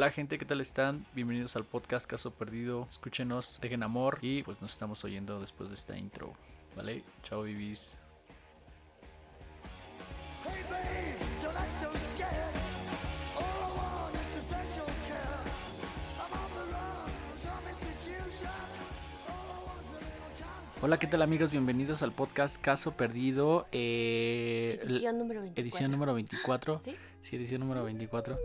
Hola gente, ¿qué tal están? Bienvenidos al podcast Caso Perdido. Escúchenos, dejen amor y pues nos estamos oyendo después de esta intro. ¿Vale? Chao, bibis. Hola, ¿qué tal amigos? Bienvenidos al podcast Caso Perdido. eh, Edición número 24. edición número 24. ¿Sí? Sí, edición número 24.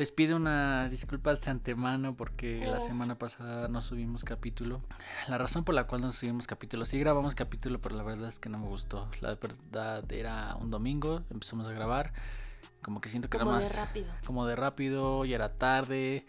Les pido una disculpa de antemano porque la Oh. semana pasada no subimos capítulo. La razón por la cual no subimos capítulo, sí grabamos capítulo, pero la verdad es que no me gustó. La verdad era un domingo, empezamos a grabar. Como que siento que Como era de más rápido. como de rápido, ya era tarde.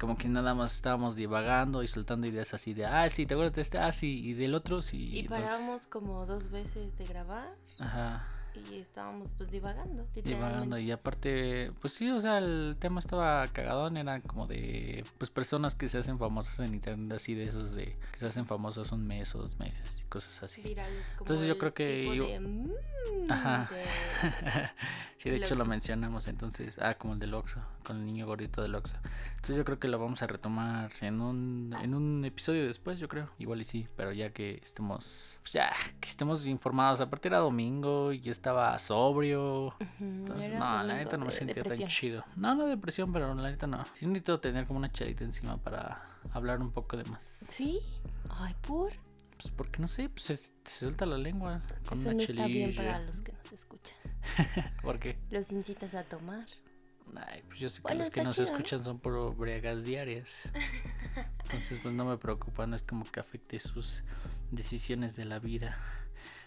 Como que nada más estábamos divagando y soltando ideas así de, ah, sí, te acuerdas de este, ah, sí, y del otro, sí. Y entonces- paramos como dos veces de grabar Ajá. Y estábamos pues divagando. divagando y aparte pues sí o sea el tema estaba cagadón era como de pues personas que se hacen famosas en internet así de esos de que se hacen famosas un mes o dos meses y cosas así Virales, como Entonces yo creo que tipo yo- de, mm, Ajá. de- sí de hecho lo mencionamos entonces ah como el del Oxxo con el niño gordito del Oxxo entonces yo creo que lo vamos a retomar en un en un episodio después yo creo igual y sí pero ya que estemos pues ya que estemos informados aparte era domingo y yo estaba sobrio Entonces, no, la neta no me de sentía tan chido. No, no depresión, pero la neta no. Sí necesito tener como una chelita encima para hablar un poco de más. ¿Sí? Ay, por. Pues porque no sé, pues se, se suelta la lengua con Eso una no está bien para chelilla. los que nos escuchan. ¿Por qué? Los incitas a tomar. Ay, pues yo sé que Bueno, los que nos chido, ¿no? escuchan son por bregas diarias. Entonces, pues no me preocupa, no es como que afecte sus decisiones de la vida.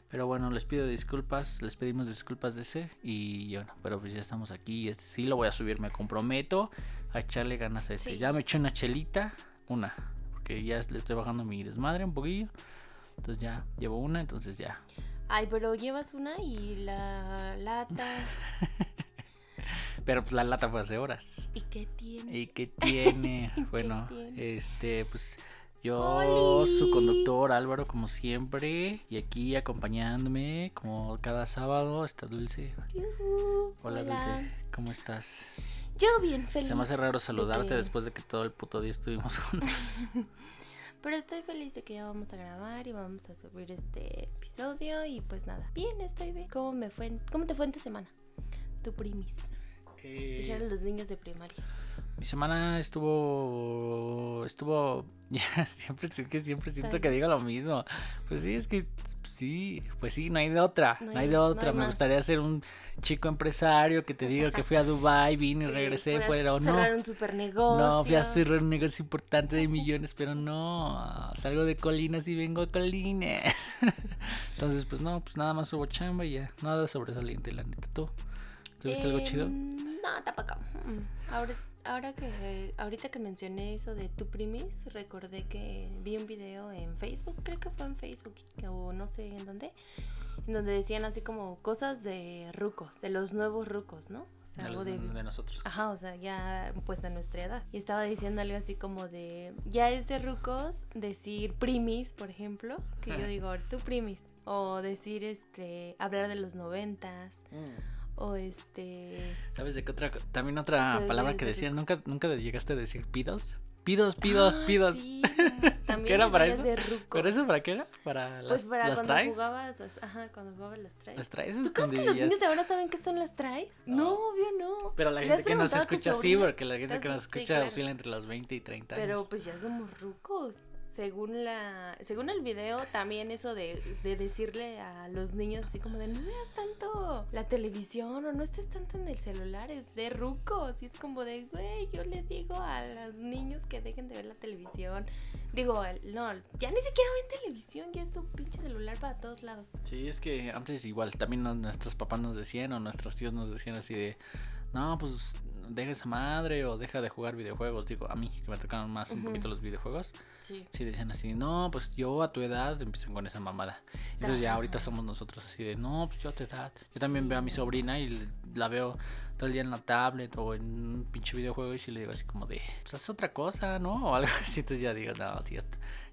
Pero bueno, les pido disculpas, les pedimos disculpas de ese. Y bueno, pero pues ya estamos aquí. Este sí lo voy a subir, me comprometo a echarle ganas a este. Sí. Ya me eché una chelita, una, porque ya le estoy bajando mi desmadre un poquillo. Entonces ya llevo una, entonces ya. Ay, pero llevas una y la lata. Pero pues la lata fue hace horas. ¿Y qué tiene? ¿Y qué tiene? ¿Qué bueno, tiene? este, pues yo, ¡Oli! su conductor Álvaro, como siempre, y aquí acompañándome, como cada sábado, está Dulce. Hola, Dulce, ¿cómo estás? Yo bien feliz. Se me hace raro de saludarte que- después de que todo el puto día estuvimos juntos. Pero estoy feliz de que ya vamos a grabar y vamos a subir este episodio y pues nada. Bien, estoy bien. ¿Cómo me fue? en- ¿Cómo te fue en tu semana? Tu primis. Eh, Dijeron los niños de primaria. mi semana estuvo, estuvo, ya siempre, es que siempre siento que digo lo mismo. Pues sí, es que sí, pues sí, no hay de otra, no, No hay de no otra. hay Me gustaría ser un chico empresario que te diga que fui a Dubai, vine y regresé, pero no. Cerrar un super negocio. No, fui a cerrar un negocio importante de millones, pero no. Salgo de colinas y vengo a colinas. Entonces, pues no, pues nada más hubo chamba y ya. Nada sobresaliente, la neta. ¿Tú? ¿Tuviste algo chido? No, tampoco. Mm. Ahora, ahora que ahorita que mencioné eso de tu primis, recordé que vi un video en Facebook, creo que fue en Facebook o no sé en dónde, en donde decían así como cosas de rucos, de los nuevos rucos, ¿no? O sea, De, algo los- de, de nosotros. Ajá, o sea, ya pues a nuestra edad. Y estaba diciendo algo así como de, ya es de rucos decir primis, por ejemplo, que yo digo, tu primis, o decir este, hablar de los noventas, o este... ¿Sabes de qué otra? También otra palabra que decían. ¿Nunca, ¿Nunca llegaste a decir pidos? Pidos, pidos, Ah, pidos. sí, también ¿Qué era para eso? de rucos. ¿Pero eso para qué era? ¿Para las, Pues para las cuando traes? jugabas, ajá, cuando jugabas las traes. ¿Las traes ¿Tú crees que los niños de ahora saben qué son las traes? No, obvio no. Pero la ¿Le has gente que nos escucha sí, porque la gente que nos sí, escucha claro. oscila entre los 20 y 30 Pero años. pues ya somos rucos. Según la, según el video, también eso de, de decirle a los niños así como de no veas tanto la televisión o no estés tanto en el celular, es de rucos. Y es como de, güey, yo le digo a los niños que dejen de ver la televisión. Digo, no, ya ni siquiera ven televisión, ya es su pinche celular para todos lados. Sí, es que antes igual, también nuestros papás nos decían o nuestros tíos nos decían así de, no, pues deja esa madre o deja de jugar videojuegos. Digo, a mí, que me tocaron más un Ujú. poquito los videojuegos. Sí. Sí, decían así, no, pues yo a tu edad empiezan con esa mamada. Entonces ya ahorita somos nosotros así de, no, pues yo a tu edad. Yo también Sí. veo a mi sobrina y la veo todo el día en la tablet o en un pinche videojuego y sí le digo así como de, pues haz otra cosa, ¿no? O algo así. Entonces ya digo, no, sí, ya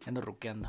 ando ruqueando.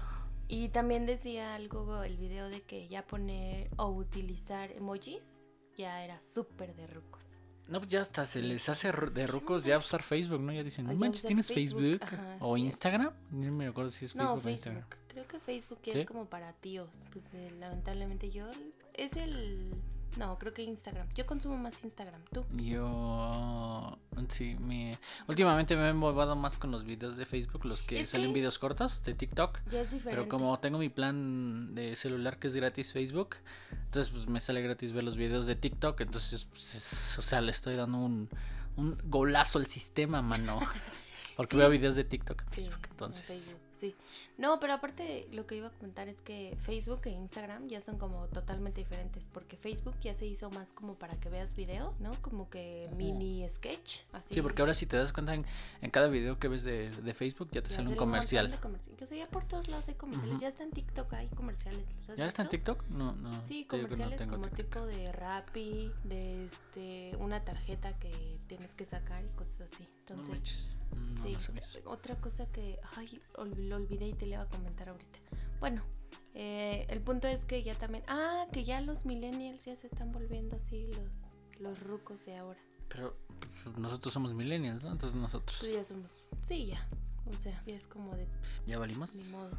Y también decía algo el video de que ya poner o utilizar emojis ya era súper de rucos. No, pues ya hasta se les hace de rucos ya usar Facebook, ¿no? Ya dicen, no manches, ¿tienes Facebook, Facebook? ajá, ¿O sí. Instagram? No me acuerdo si es Facebook No, o Instagram. Creo que Facebook ¿Sí? es como para tíos. Pues eh, lamentablemente yo es el no, creo que Instagram. Yo consumo más Instagram. ¿Tú? Yo sí, me últimamente me he movado más con los videos de Facebook, los que Es salen que- videos cortos de TikTok. Ya es diferente. Pero como tengo mi plan de celular que es gratis Facebook, entonces pues me sale gratis ver los videos de TikTok, entonces pues, es- o sea, le estoy dando un, un golazo al sistema, mano. Porque Sí. veo videos de TikTok en Sí, Facebook, en entonces. Facebook, sí. No, pero aparte lo que iba a comentar es que Facebook e Instagram ya son como totalmente diferentes, porque Facebook ya se hizo más como para que veas video, ¿no? Como que mini sketch, así. Sí, porque ahora si te das cuenta en, en cada video que ves de, de Facebook ya te ya sale un comercial. de comerci- que, o sea, ya por todos lados hay comerciales, ya está en TikTok hay comerciales. ¿los has ¿Ya está en? TikTok? No, no. Sí, no comerciales como TikTok. tipo de Rappi, de este una tarjeta que tienes que sacar y cosas así. Entonces, no, sí, otra cosa que ay, lo olvidé y te le iba a comentar ahorita. Bueno, eh, el punto es que ya también, ah, que ya los millennials ya se están volviendo así los los rucos de ahora. Pero nosotros somos millennials, ¿no? Entonces nosotros Pues ya somos, sí, ya. O sea, ya es como de pff, ya valimos. ni modo.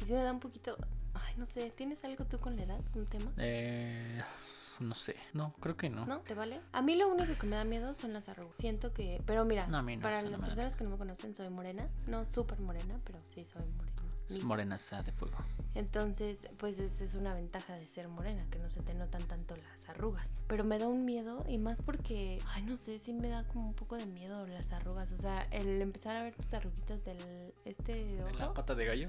Y si me da un poquito, ay, no sé, ¿tienes algo tú con la edad, un tema? Eh, no sé, no, creo que no. ¿No? ¿Te vale? A mí lo único que me da miedo son las arrugas. Siento que. Pero mira, No, para las personas que no me conocen, soy morena. No súper morena, pero sí soy morena. Es morenaza de fuego. Entonces, pues esa es una ventaja de ser morena, que no se te notan tanto las arrugas. Pero me da un miedo, y más porque, ay, no sé, sí me da como un poco de miedo las arrugas. O sea, el empezar a ver tus arruguitas del. Este ¿De la ojo. pata de gallo?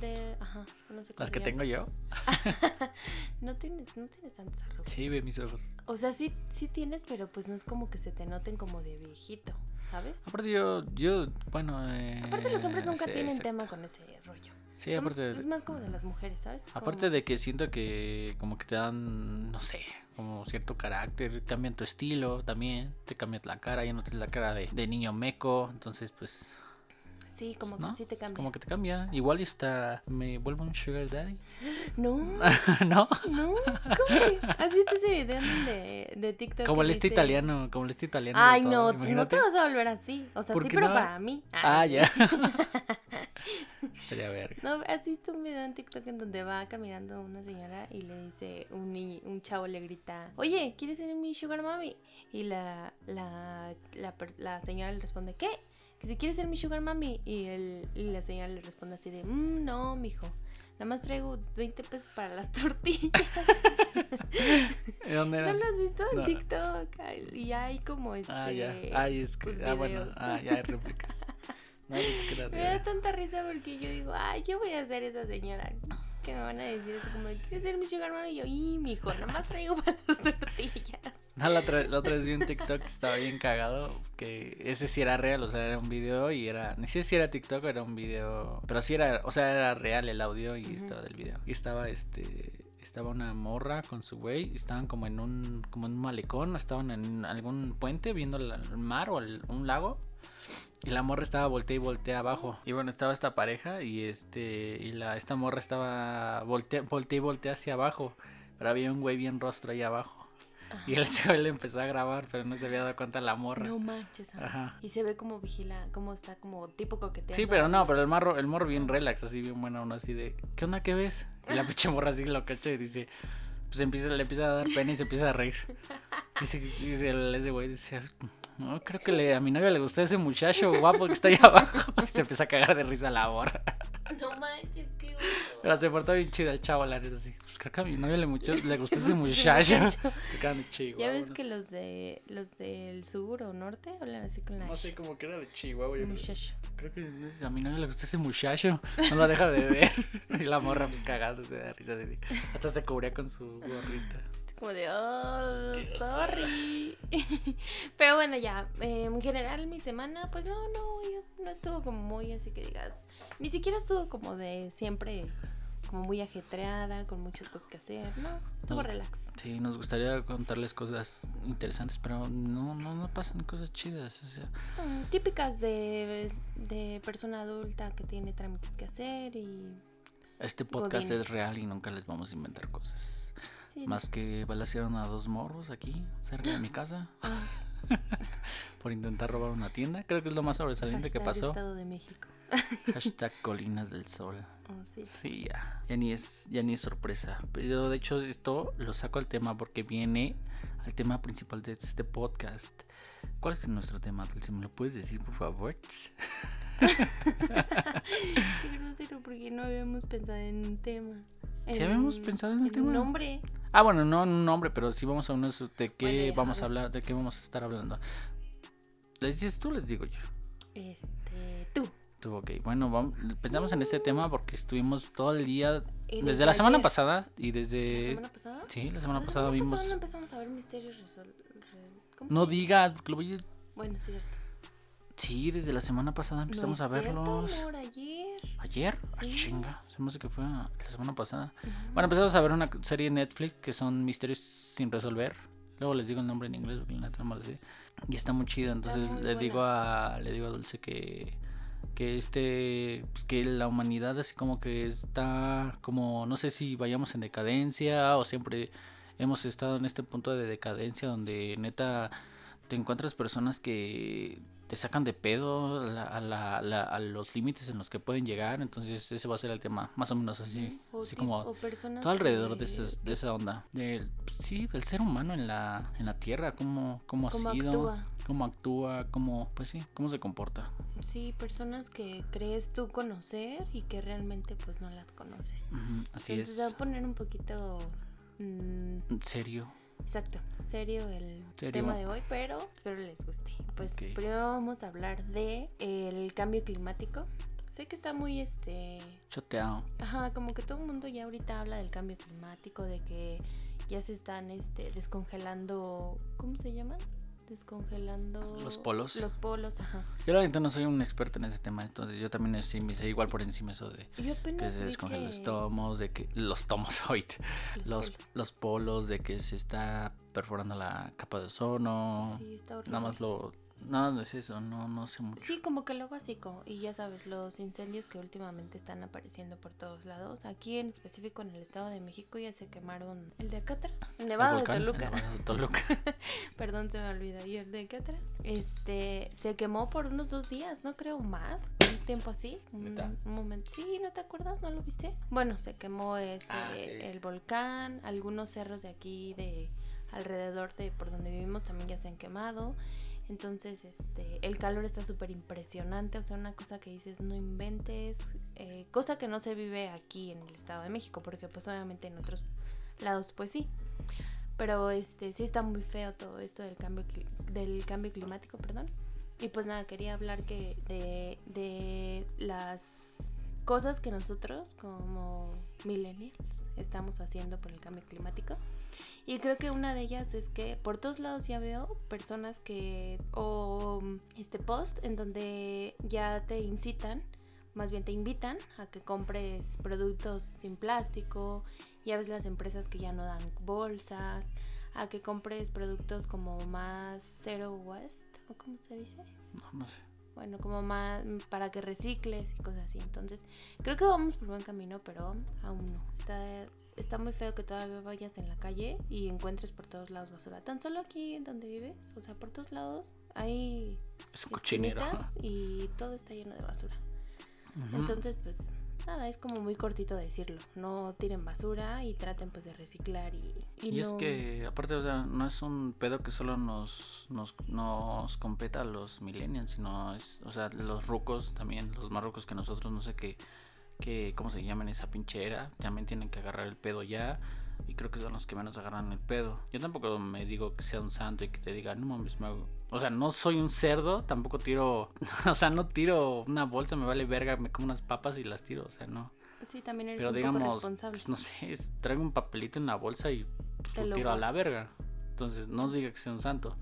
De. Ajá, no sé cómo Las que tengo yo. No tienes, no tienes tantas arrugas. Sí, ve mis ojos. O sea, sí, sí tienes, pero pues no es como que se te noten como de viejito, ¿sabes? Aparte yo, yo, bueno... Eh, Aparte los hombres nunca sí, tienen exacto. tema con ese rollo. Sí, Somos- aparte... es más como de las mujeres, ¿sabes? Aparte de que siento que como que te dan, no sé, como cierto carácter, cambian tu estilo también, te cambian la cara, ya no tienes la cara de, de niño meco, entonces pues, Sí, como que sí te cambia. como que te cambia. Igual hasta me vuelvo un sugar daddy, No, ¿no? no, ¿cómo que? ¿Has visto ese video de, de TikTok? Como el este dice- italiano, como el este italiano. Ay, no, no te vas a volver así. O sea, ¿Por sí, pero no? para mí. Ah, ya. Estaría verga. No, ¿has visto un video en TikTok en donde va caminando una señora y le dice, un, un chavo le grita, oye, ¿quieres ser mi sugar mommy? Y la, la, la, la señora le responde, ¿qué? Que si quieres ser mi sugar mommy. Y, el, y la señora le responde así de, "Mm, no, mijo. Nada más traigo 20 pesos para las tortillas. ¿De ¿Dónde era? ¿No lo has visto en No. TikTok? Y hay como este... Ah, ya. Ay, es que, pues, ah, bueno, ah, ya hay réplicas. No, es que era Me da tanta risa porque yo digo, ay, yo voy a ser esa señora. Que me van a decir así como, ¿quieres ser mi sugar mommy? Y yo, y mi hijo, nada más traigo para las tortillas. No, la otra, la otra vez vi un TikTok que estaba bien cagado. Que ese sí era real, o sea, era un video y era. Ni sé si era TikTok o era un video. Pero sí era, o sea, era real el audio y estaba del video. Y estaba este. Estaba una morra con su güey. y Estaban como en un. como en un malecón. Estaban en algún puente viendo el, el mar o el- un lago. Y la morra estaba voltea y voltea abajo. Y bueno, estaba esta pareja y este. Y la, esta morra estaba voltea, voltea y voltea hacia abajo. Pero había un güey bien rostro ahí abajo. Y él se le empezó a grabar, pero no se había dado cuenta la morra. No manches. Ajá. Y se ve como vigila, como está como tipo coqueteando. Sí, pero no, pero el morro, el morro bien relax, así bien bueno, uno así de, ¿qué onda qué ves? Y la pinche morra así lo cacha y dice, pues empieza, le empieza a dar pena y se empieza a reír. Dice, dice el, ese güey, dice, no, creo que le, a mi novia le gustó ese muchacho guapo que está ahí abajo. Y se empieza a cagar de risa la morra. No manches, qué. Pero se portó bien chido el chavo, la neta, así. Pues creo que a mi novia le, mucho, le gustó ese muchacho. de Chihuahua. Ya ves que los de los del sur o norte hablan así con la No sé, como que era de Chihuahua. yo muchacho. Creo que a mi novia le gusta ese muchacho. No lo deja de ver. Y la morra pues cagándose de risa. de- Hasta se cubría con su gorrita. Como de, oh, sorry. Pero bueno, ya, eh, en general mi semana, pues no, no, yo- no estuvo como muy así que digas, ni siquiera estuvo como de siempre, como muy ajetreada, con muchas cosas que hacer, no, estuvo Nos- relax. Sí, nos gustaría contarles cosas interesantes, pero no, no, no pasan cosas chidas. O sea, Mm, típicas de, de persona adulta que tiene trámites que hacer y este podcast Godines. es real y nunca les vamos a inventar cosas. Sí. Más que balacearon a dos morros aquí, cerca de mi casa, Ah, por intentar robar una tienda. Creo que es lo más sobresaliente que pasó. Estado de México. Hashtag Colinas del Sol. Oh, sí. Sí, ya. Ya ni es, ya ni es sorpresa. Pero de hecho esto lo saco al tema porque viene al tema principal de este podcast. ¿Cuál es nuestro tema, Dulce? ¿Me lo puedes decir, por favor? Qué grosero, porque no habíamos pensado en un tema. ¿Sí habíamos pensado en el tema? nombre. Ah, bueno, no en un nombre, pero sí vamos a unos de qué Bueno, vamos a a ver. hablar, de qué vamos a estar hablando. ¿Les dices tú, les digo yo? Este, tú. Tú, ok. Bueno, vamos, pensamos en este tema porque estuvimos todo el día, Y desde la semana pasada y ¿La desde... semana pasada? Sí, la semana La pasada vimos... no empezamos a ver misterios resol... re- ¿Cómo No digas, que lo voy a- Bueno, cierto. Sí, desde la semana pasada empezamos no a cierto, verlos. amor, ayer. ¿Ayer? Ah, chinga. Se me hace que fue la semana pasada. Bueno, empezamos a ver una serie en Netflix que son misterios sin resolver. Luego les digo el nombre en inglés porque la neta no sé. Y está muy chido. Entonces muy le buena. digo a le digo a Dulce que que este pues, que la humanidad así como que está como no sé si vayamos en decadencia o siempre hemos estado en este punto de decadencia donde neta te encuentras personas que te sacan de pedo a, la- a la- la- a los límites en los que pueden llegar entonces ese va a ser el tema más o menos así O así como o personas todo alrededor de, esas- de esa onda. Del, sí, del ser humano en la, en la Tierra, cómo, cómo ha sido, actúa. cómo actúa, cómo, pues sí, cómo se comporta. Sí, personas que crees tú conocer y que realmente pues no las conoces. Así Entonces se va a poner un poquito... mm, es. Serio. Exacto, serio el Serio. tema de hoy, pero espero les guste. Pues primero vamos a hablar de el cambio climático. Sé que está muy este Choteado. Ajá, como que todo el mundo ya ahorita habla del cambio climático, de que ya se están este, descongelando, ¿cómo se llaman? Descongelando Los polos. Los polos, ajá. Yo la verdad no soy un experto en ese tema, entonces yo también sí me sé igual por encima eso de Yo que se descongelan los tomos, de que los tomos hoy, los, polos. los polos, de que se está perforando la capa de ozono. Sí, está horrible. Nada más lo, nada no es eso, no, no sé mucho. Sí, como que lo básico. Y ya sabes, los incendios que últimamente están apareciendo por todos lados. Aquí en específico en el Estado de México ya se quemaron el de acá atrás. El El Nevado de Toluca. Nevado de Toluca. Perdón, se me olvidó. Y el de acá atrás. Este, se quemó por unos dos días, no creo más. Un tiempo así. Un, ¿Neta? un momento. Sí, ¿no te acuerdas? ¿No lo viste? Bueno, se quemó ese, Ah, sí. el volcán. Algunos cerros de aquí, de alrededor de por donde vivimos, también ya se han quemado. Entonces, este, el calor está súper impresionante, o sea, una cosa que dices, no inventes, eh, cosa que no se vive aquí en el Estado de México, porque pues obviamente en otros lados pues sí. Pero este sí está muy feo todo esto del cambio del cambio climático, perdón. Y pues nada, quería hablar que de, de las cosas que nosotros como millennials estamos haciendo por el cambio climático. Y creo que una de ellas es que por todos lados ya veo personas que o este post en donde ya te incitan, más bien te invitan a que compres productos sin plástico, ya ves las empresas que ya no dan bolsas, a que compres productos como más zero waste, o cómo se dice, No, no sé. Bueno, como más para que recicles y cosas así. Entonces, creo que vamos por buen camino, pero aún no. Está, está muy feo que todavía vayas en la calle y encuentres por todos lados basura. Tan solo aquí en donde vives, o sea, por todos lados hay Es un cochinero. y todo está lleno de basura. Entonces, pues nada, es como muy cortito decirlo. No tiren basura y traten pues de reciclar y, y Y, es que, aparte, o sea, no es un pedo que solo nos, nos, nos competa a los millennials, sino es, o sea, los rucos también, los más rucos que nosotros, no sé qué, qué, cómo se llaman esa pinchera, también tienen que agarrar el pedo ya. Y creo que son los que menos agarran el pedo. Yo tampoco me digo que sea un santo y que te diga, no mames, me hago-". O sea, no soy un cerdo, tampoco tiro. O sea, no tiro una bolsa, me vale verga, me como unas papas y las tiro, o sea, no. Sí, también eres Pero un digamos, poco responsable. pues, no sé, traigo un papelito en la bolsa y lo lo tiro a la verga. Entonces, no diga que sea un santo.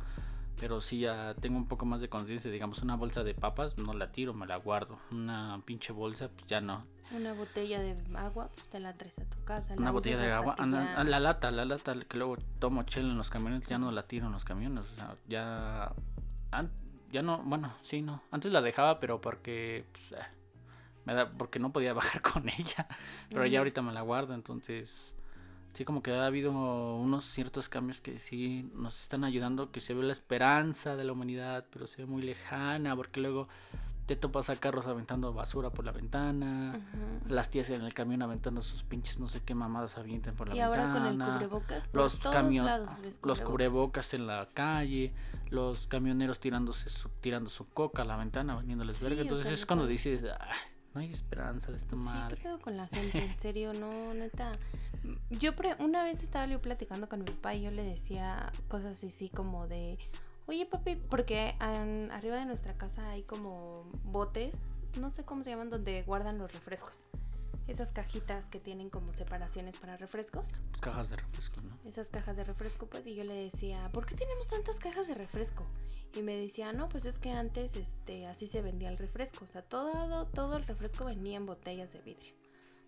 Pero sí ya tengo un poco más de conciencia. Digamos, una bolsa de papas no la tiro, me la guardo. Una pinche bolsa, pues ya no. Una botella de agua, pues te la traes a tu casa. la Una botella de agua. anda- ya- la lata, la lata que luego tomo chela en los camiones, ya no la tiro en los camiones. O sea, ya. ya no, bueno, sí, no. Antes la dejaba, pero porque. pues, eh, me da, porque no podía bajar con ella. Pero ya Ujú. ahorita me la guardo, entonces. sí como que ha habido unos ciertos cambios que sí nos están ayudando, que se ve la esperanza de la humanidad, pero se ve muy lejana, porque luego te topas a carros aventando basura por la ventana, las tías en el camión aventando sus pinches no sé qué mamadas avientan por la Y ahora con ventana. el cubrebocas, por los todos los cubrebocas en la calle, los camioneros tirándose su, tirando su coca a la ventana, vendiéndoles Sí, verga. o Entonces sea, es cuando dices, "Ay, no hay esperanza de esta Sí, madre. ¿qué pedo con la gente? En serio, no, neta. Yo pre- una vez estaba yo platicando con mi papá y yo le decía cosas así como de, oye papi, porque an- arriba de nuestra casa hay como botes, no sé cómo se llaman, donde guardan los refrescos. Esas cajitas que tienen como separaciones para refrescos. Cajas de refresco, ¿no? esas cajas de refresco, pues, y yo le decía, ¿por qué tenemos tantas cajas de refresco? Y me decía, no, pues es que antes, este, así se vendía el refresco, o sea, todo, todo el refresco venía en botellas de vidrio.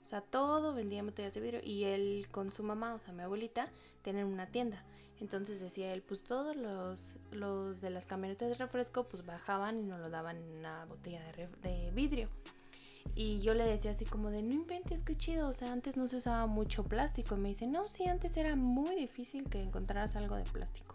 O sea, todo vendía en botellas de vidrio y él con su mamá, o sea, mi abuelita, tienen una tienda. Entonces decía él, pues todos los, los de las camionetas de refresco, pues bajaban y nos lo daban en una botella de, de vidrio. Y yo le decía así como de, no inventes, qué chido, o sea, antes no se usaba mucho plástico. Y me dice, no, sí, antes era muy difícil que encontraras algo de plástico.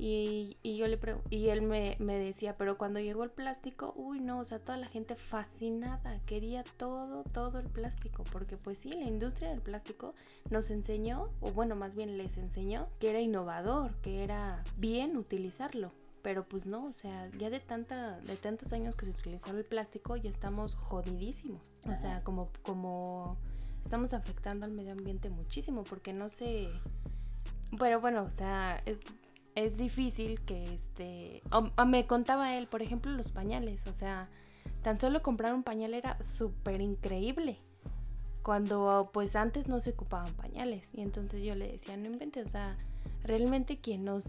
Y, y yo le y él me, me decía, pero cuando llegó el plástico, uy no, o sea, toda la gente fascinada, quería todo, todo el plástico, porque pues sí, la industria del plástico nos enseñó, o bueno, más bien les enseñó, que era innovador, que era bien utilizarlo. Pero pues no, o sea, ya de tanta, de tantos años que se utilizaba el plástico, ya estamos jodidísimos. O sea, como, como estamos afectando al medio ambiente muchísimo, porque no se. Pero bueno, o sea, es, es difícil que este. o- o me contaba él, por ejemplo, los pañales. O sea, tan solo comprar un pañal era súper increíble. Cuando pues antes no se ocupaban pañales. Y entonces yo le decía, no inventes, o sea, realmente quien nos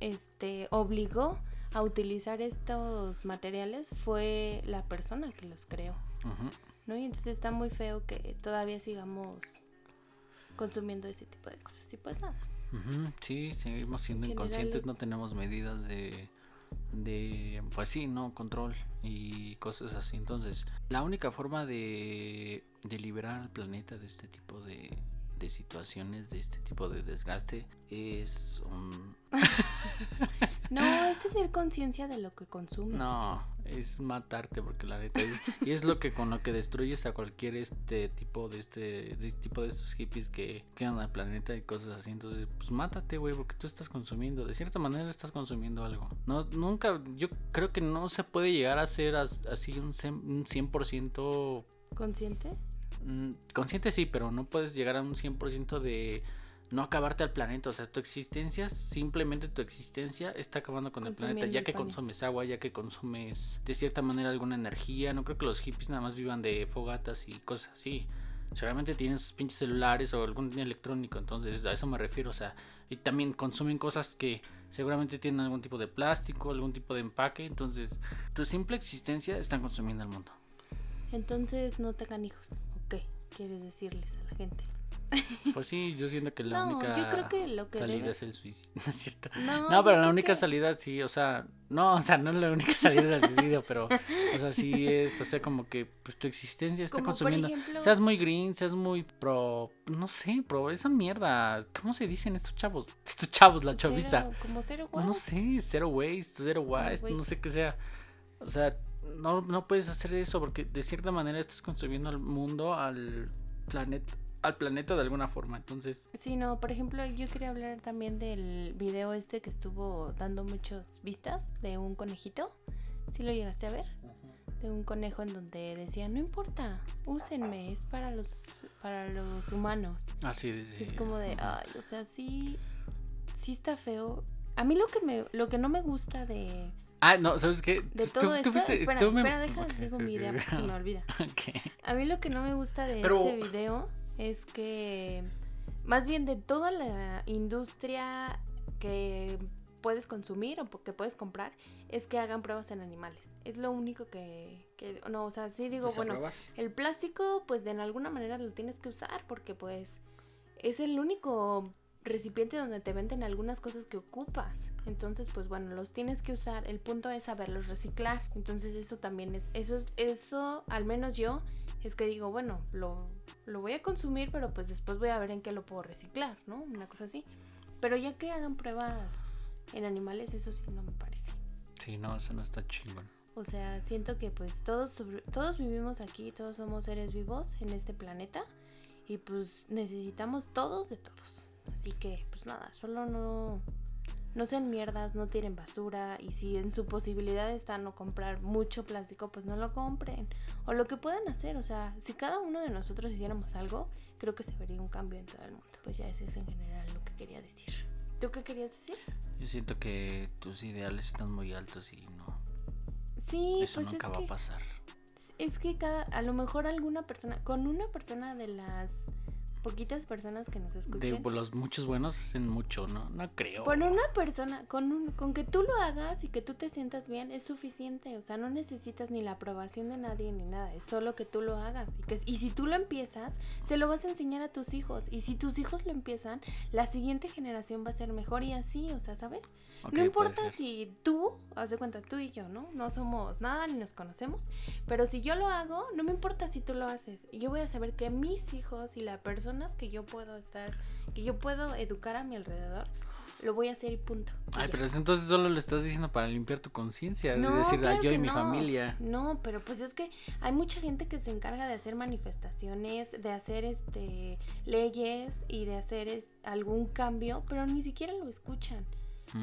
este obligó a utilizar estos materiales fue la persona que los creó. Ujú. ¿No? Y entonces está muy feo que todavía sigamos consumiendo ese tipo de cosas. Y pues nada. Ujú, Sí, seguimos siendo general inconscientes, es- no tenemos medidas de, de, pues sí, no, control y cosas así. Entonces, la única forma de, de liberar al planeta de este tipo de, de situaciones, de este tipo de desgaste, es un... No, es tener conciencia de lo que consumes. No, es matarte porque la neta es, y es lo que con lo que destruyes a cualquier este tipo de este, de este tipo de estos hippies que quedan al planeta y cosas así. Entonces, pues mátate, güey, porque tú estás consumiendo, de cierta manera estás consumiendo algo. No, nunca, yo creo que no se puede llegar a ser as- así un 100% ¿Consciente? Mm, consciente sí, pero no puedes llegar a un 100% de no acabarte al planeta. O sea, tu existencia, simplemente tu existencia está acabando con el planeta. Ya el que planeta. consumes agua, ya que consumes de cierta manera alguna energía. No creo que los hippies nada más vivan de fogatas y cosas así. Seguramente tienen sus pinches celulares o algún electrónico. Entonces, a eso me refiero. O sea, y también consumen cosas que seguramente tienen algún tipo de plástico, algún tipo de empaque. Entonces, tu simple existencia están consumiendo el mundo. Entonces no tengan hijos. ¿O qué quieres decirles a la gente? Pues sí, yo siento que la No, única yo creo que lo que salida debe- es el suicidio, ¿no es cierto? No, No, yo pero la única que- salida sí, o sea, no, o sea, no es la única salida es el suicidio, pero, o sea, sí es, o sea, como que pues tu existencia está Como consumiendo. ejemplo- Seas muy green, seas muy pro, no sé, pro esa mierda. ¿Cómo se dicen estos chavos? Estos chavos, la chaviza. Cero, como cero No sé, zero waste, zero waste, no sé qué sea. O sea, no, no puedes hacer eso porque de cierta manera estás consumiendo al mundo, al planeta, al planeta de alguna forma. Entonces, Sí, no, por ejemplo, yo quería hablar también del video este que estuvo dando muchas vistas de un conejito. ¿Sí lo llegaste a ver? De un conejo en donde decía, no importa, úsenme, es para los, para los humanos. así de... Y es como de, ay, o sea, sí, sí está feo. A mí lo que me, lo que no me gusta de, Ah, no, ¿sabes qué? de todo tú esto, fuiste- espera, tú me- espera, deja, digo mi idea porque se me olvida. A mí lo que no me gusta de Pero- este video es que más bien de toda la industria que puedes consumir o que puedes comprar es que hagan pruebas en animales. Es lo único que, que- no, o sea, sí digo, ¿Las bueno, el plástico pues de en alguna manera lo tienes que usar porque pues es el único recipiente donde te venden algunas cosas que ocupas. Entonces, pues bueno, los tienes que usar. El punto es saberlos reciclar. Entonces, eso también es eso es- eso al menos yo es que digo, bueno, lo, lo voy a consumir, pero pues después voy a ver en qué lo puedo reciclar, ¿no? Una cosa así. Pero ya que hagan pruebas en animales, eso sí no me parece. Sí, no, eso no está chingón. O sea, siento que pues todos, todos vivimos aquí, todos somos seres vivos en este planeta y pues necesitamos todos de todos. Así que pues nada, solo no, no sean mierdas, no tiren basura y si en su posibilidad está no comprar mucho plástico, pues no lo compren. O lo que puedan hacer, o sea, si cada uno de nosotros hiciéramos algo, creo que se vería un cambio en todo el mundo. Pues ya ese es en general lo que quería decir. ¿Tú qué querías decir? Yo siento que tus ideales están muy altos y no, Sí, eso pues nunca es va que... a pasar. Es que cada, a lo mejor alguna persona, con una persona de las poquitas personas que nos De escuchen, los muchos buenos hacen mucho, ¿no? No creo. con una persona, con un, con que tú lo hagas y que tú te sientas bien es suficiente, o sea, no necesitas ni la aprobación de nadie ni nada, es solo que tú lo hagas y que y si tú lo empiezas, se lo vas a enseñar a tus hijos y si tus hijos lo empiezan, la siguiente generación va a ser mejor y así, o sea, ¿sabes? Ok, no importa si tú, haz de cuenta tú y yo, ¿no? No somos nada ni nos conocemos, pero si yo lo hago, no me importa si tú lo haces. Yo voy a saber que mis hijos y las personas que yo puedo estar, que yo puedo educar a mi alrededor, lo voy a hacer y punto. Ay, pero entonces solo lo estás diciendo para limpiar tu conciencia. No, de decir, "Ah, claro yo y mi no. familia. No, pero pues es que hay mucha gente que se encarga de hacer manifestaciones, de hacer este leyes y de hacer es- algún cambio, pero ni siquiera lo escuchan.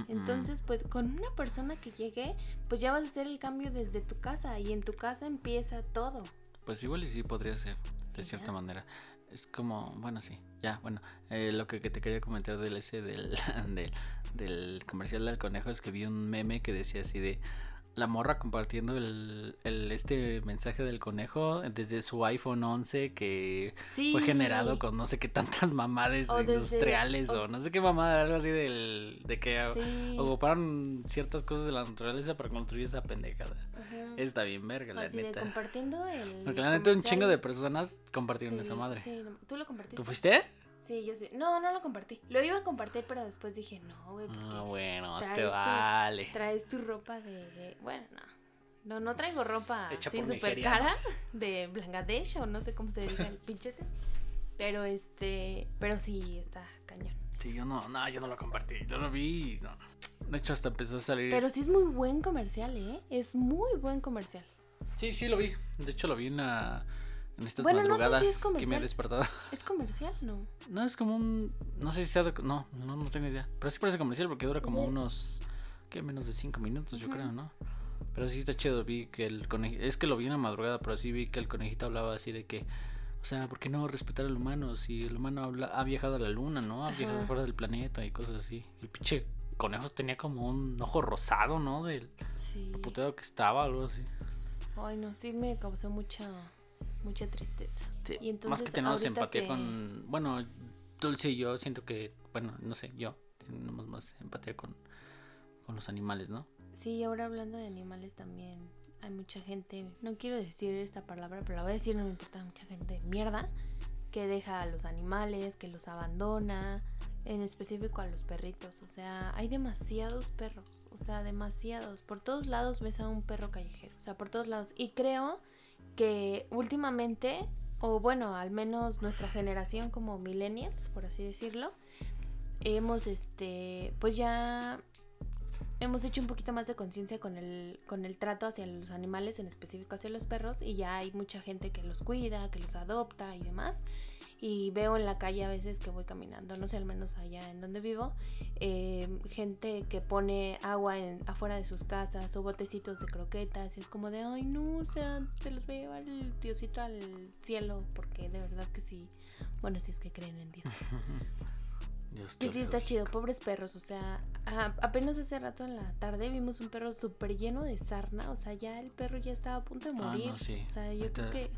Entonces, pues con una persona que llegue, pues ya vas a hacer el cambio desde tu casa y en tu casa empieza todo. Pues igual y sí podría ser, de cierta ya. manera. Es como, bueno, sí, ya, bueno. eh, lo que, te quería comentar del ese del, del, del comercial del conejo es que vi un meme que decía así de la morra compartiendo el, el este mensaje del conejo desde su iPhone 11 que Sí. fue generado con no sé qué tantas mamadas O desde- industriales o, o- no sé qué mamada, algo así del, de que Sí. ocuparon ciertas cosas de la naturaleza para construir esa pendejada. Ajá. Está bien verga, la Así de neta. compartiendo el. Porque la neta un chingo de personas compartieron esa madre. Sí, ¿tú lo compartiste? ¿Tú fuiste? Sí, yo sí. No, no lo compartí. Lo iba a compartir, pero después dije, no, güey, Ah, bueno, traes este tu- vale. traes tu ropa de, de- Bueno, no. No, no traigo ropa Hecha así súper cara de Bangladesh o no sé cómo se diga el pinche ese. Pero este. Pero sí, está cañón. Sí, yo no, no, yo no lo compartí. Yo lo vi y no. De hecho, hasta empezó a salir. Pero sí es muy buen comercial, ¿eh? Es muy buen comercial. Sí, sí, lo vi. De hecho, lo vi en, la- en estas Bueno, no sé si madrugadas es que me he despertado. ¿Es comercial? No. No, es como un. No sé si sea. de- No, no, no tengo idea. Pero sí parece comercial porque dura como unos. ¿Qué? Menos de 5 minutos, yo creo, ¿no? Pero sí está chido. Vi que el conejito. Es que lo vi en la madrugada, pero sí vi que el conejito hablaba así de que. O sea, ¿por qué no respetar al humano? Si el humano habla- ha viajado a la luna, ¿no? Ha viajado fuera del planeta y cosas así. El pinche conejo tenía como un ojo rosado, ¿no? Del Sí. puteado que estaba, algo así. Ay, no, sí me causó mucha. Mucha tristeza. Sí, Y más entonces, que tenemos empatía que- con. Bueno, Dulce y yo siento que. Bueno, no sé, yo. Tenemos más empatía con, con los animales, ¿no? Sí, ahora hablando de animales también hay mucha gente, no quiero decir esta palabra, pero la voy a decir, no me importa, mucha gente de mierda que deja a los animales, que los abandona, en específico a los perritos, o sea, hay demasiados perros, o sea, demasiados, por todos lados ves a un perro callejero, o sea, por todos lados, y creo que últimamente, o bueno, al menos nuestra generación como millennials, por así decirlo, hemos, este, pues ya hemos hecho un poquito más de conciencia con el, con el trato hacia los animales, en específico hacia los perros, y ya hay mucha gente que los cuida, que los adopta y demás. Y veo en la calle a veces que voy caminando, no sé, al menos allá en donde vivo, eh, gente que pone agua en, afuera de sus casas o botecitos de croquetas, y es como de, ay no, o sea, se los va a llevar el diosito al cielo, porque de verdad que sí, bueno, si es que creen en Dios. Que sí está chido, pobres perros, o sea, a- apenas hace rato en la tarde vimos un perro súper lleno de sarna, o sea, ya el perro ya estaba a punto de Ah, morir. no, sí. O sea, yo Ahorita- creo que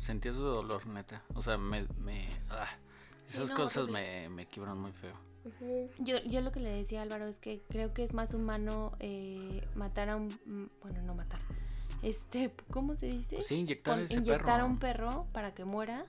Sentía su dolor, neta. O sea, me. me ah, Sí, esas no, cosas me, me quiebran muy feo. yo, yo lo que le decía a Álvaro es que creo que es más humano eh, matar a un, mm, bueno, no matar, este, ¿cómo se dice? Pues sí, inyectar Pon- ese inyectar perro. a un perro para que muera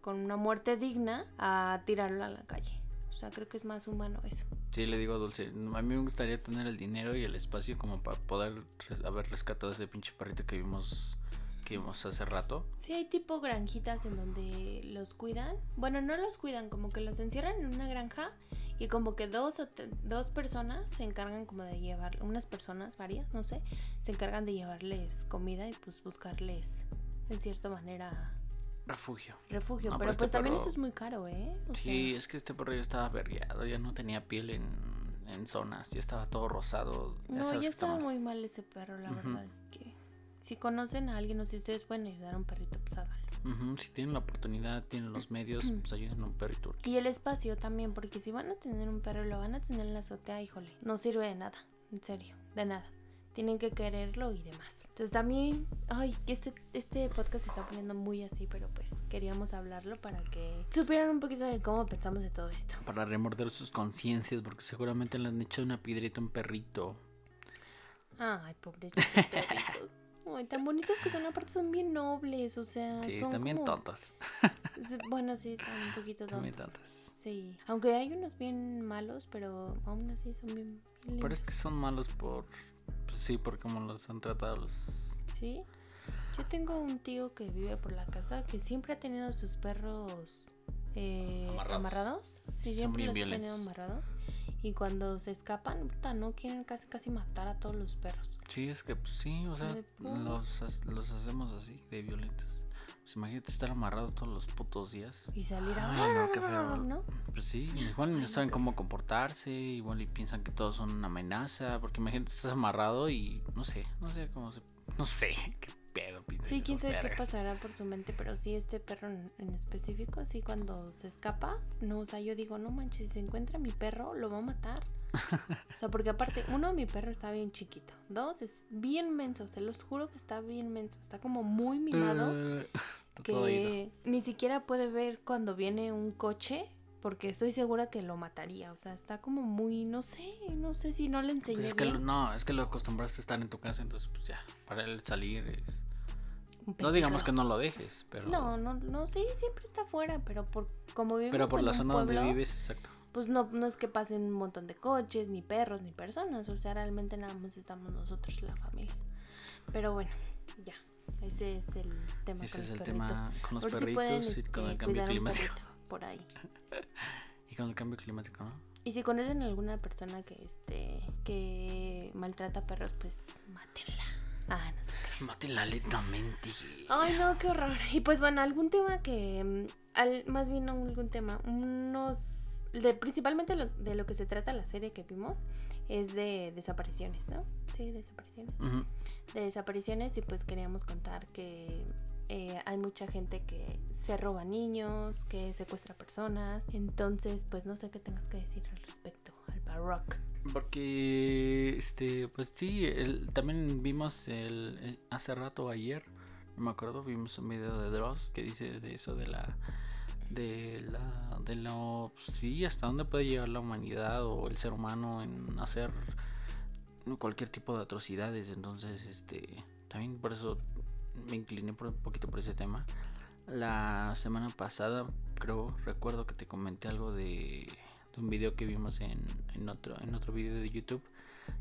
con una muerte digna a tirarlo a la calle. O sea, creo que es más humano eso. Sí, le digo a Dulce. A mí me gustaría tener el dinero y el espacio como para poder res- haber rescatado ese pinche perrito que vimos que vimos hace rato. Sí, hay tipo granjitas en donde los cuidan. Bueno, no los cuidan, como que los encierran en una granja y como que dos o dos personas se encargan como de llevar, unas personas, varias, no sé, se encargan de llevarles comida y pues buscarles en cierta manera Refugio. refugio. No, pero pero este pues también eso es muy caro, ¿eh? O Sí, sea, es que este perro ya estaba vergueado, ya no tenía piel en, en zonas, ya estaba todo rosado. no, ya estaba muy mal ese perro, la verdad es que si conocen a alguien o si ustedes pueden ayudar a un perrito, pues háganlo. Si tienen la oportunidad, tienen los medios, pues ayuden a un perrito. Y el espacio también, porque si van a tener un perro y lo van a tener en la azotea, híjole, no sirve de nada, en serio, de nada. Tienen que quererlo y demás. Entonces también, ay, este, este podcast se está poniendo muy así, pero pues queríamos hablarlo para que supieran un poquito de cómo pensamos de todo esto. Para remorder sus conciencias, porque seguramente le han hecho una piedrita a un perrito. Ay, pobrecitos perritos. Ay, tan bonitos que son, aparte son bien nobles, o sea, Sí, son están bien como- tontas. Sí, Bueno, sí, están un poquito Están bien tontos. Sí, aunque hay unos bien malos, pero aún así son bien, bien Pero lindos. es que son malos por. Pues sí, por cómo los han tratado los. Sí. Yo tengo un tío que vive por la casa que siempre ha tenido sus perros eh, Amarrados. amarrados. Sí, siempre los ha tenido amarrados. Y cuando se escapan, puta, no quieren casi casi matar a todos los perros. Sí, es que pues, sí, o sea, De los, los hacemos así, de violentos. Pues imagínate estar amarrado todos los putos días. Y salir a... Ay, no, qué feo. ¿no? Pues sí, igual no saben cómo comportarse, igual y piensan que todos son una amenaza, porque imagínate estás amarrado y no sé, no sé cómo se, no sé, qué pedo piensan Sí, quién sabe qué pasará por su mente, pero sí, este perro en, en específico, sí, cuando se escapa, no, o sea, yo digo, no manches, si se encuentra mi perro, lo va a matar. o sea, porque aparte, uno, mi perro está bien chiquito. Dos, es bien menso, se los juro que está bien menso, está como muy mimado. Eh, que ni siquiera puede ver cuando viene un coche. Porque estoy segura que lo mataría. O sea, está como muy, no sé, no sé si no le enseñé Pues es que lo- no, es que lo acostumbraste a estar en tu casa, entonces pues ya, para él salir es... No digamos que no lo dejes, pero... No, no, no, sí, siempre está afuera, pero por como vivimos pero por en la zona pueblo, donde vives, exacto. pues no, no es que pasen un montón de coches, ni perros, ni personas, o sea, realmente nada más estamos nosotros, la familia. Pero bueno, ya, ese es el tema Ese con es los el perritos. tema con los Por si perritos pueden, y con este, el cambio cuidar un climático. Por ahí. Y con el cambio climático, ¿no? Y si conocen a alguna persona que este que maltrata perros, pues mátenla. Ah, no sé. Mátenla lentamente. Ay, no, qué horror. Y pues bueno, algún tema que mm, al, más bien no algún tema, unos de principalmente lo- de lo que se trata la serie que vimos es de desapariciones, ¿no? Sí, desapariciones. De desapariciones y pues queríamos contar que eh, hay mucha gente que se roba niños, que secuestra personas. Entonces, pues no sé qué tengas que decir al respecto, al Baroque. Porque, este, pues sí, el- también vimos el, eh, hace rato, ayer, no me acuerdo, vimos un video de Dross que dice de eso de la, de la, de lo, pues, sí, hasta dónde puede llegar la humanidad o el ser humano en hacer cualquier tipo de atrocidades. Entonces, este, también por eso me incliné por un poquito por ese tema. La semana pasada, creo, recuerdo que te comenté algo de, de un video que vimos en, en otro en otro video de YouTube.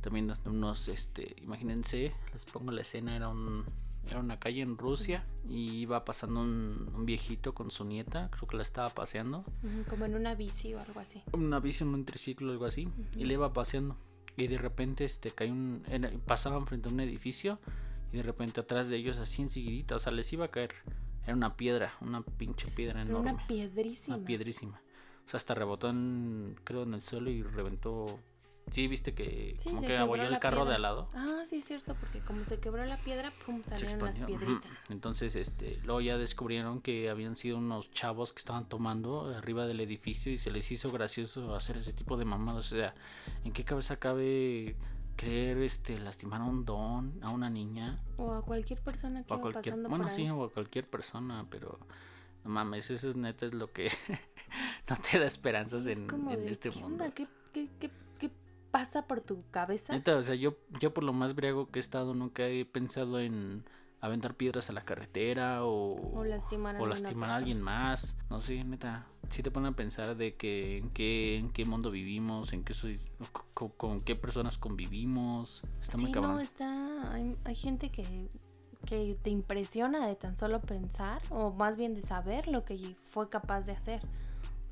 También unos, este, imagínense, les pongo la escena, era un era una calle en Rusia y iba pasando un, un viejito con su nieta, creo que la estaba paseando, Como en una bici o algo así. una bici, un triciclo, algo así, y le iba paseando. Y de repente este cae un era- pasaban frente a un edificio y de repente atrás de ellos así enseguidita, o sea, les iba a caer. Era una piedra, una pinche piedra enorme. una piedrísima. Una piedrísima. O sea, hasta rebotó en, creo, en el suelo y reventó. Sí, viste que Sí, como que abolló el carro de al lado. Ah, sí, es cierto, porque como se quebró la piedra, pum, salieron las piedritas. Entonces, este, luego ya descubrieron que habían sido unos chavos que estaban tomando arriba del edificio y se les hizo gracioso hacer ese tipo de mamadas. O sea, ¿en qué cabeza cabe creer este lastimar a un don, a una niña? O a cualquier persona que O a cualquier, pasando bueno, por ahí. sí, o a cualquier persona, pero no mames, eso es neta es lo que no te da esperanzas Es en, como en de, este ¿qué mundo. onda? ¿Qué, qué, qué, qué pasa por tu cabeza? Neta, o sea, yo, yo por lo más briago que he estado nunca he pensado en aventar piedras a la carretera o, O lastimar a o una lastimar a persona. alguien más. No sé, neta. Sí te ponen a pensar de que en qué, en qué mundo vivimos, en qué soy, con, con qué personas convivimos. Está muy sí, cabrón. no, está. Hay, hay gente que que te impresiona de tan solo pensar, o más bien de saber lo que fue capaz de hacer.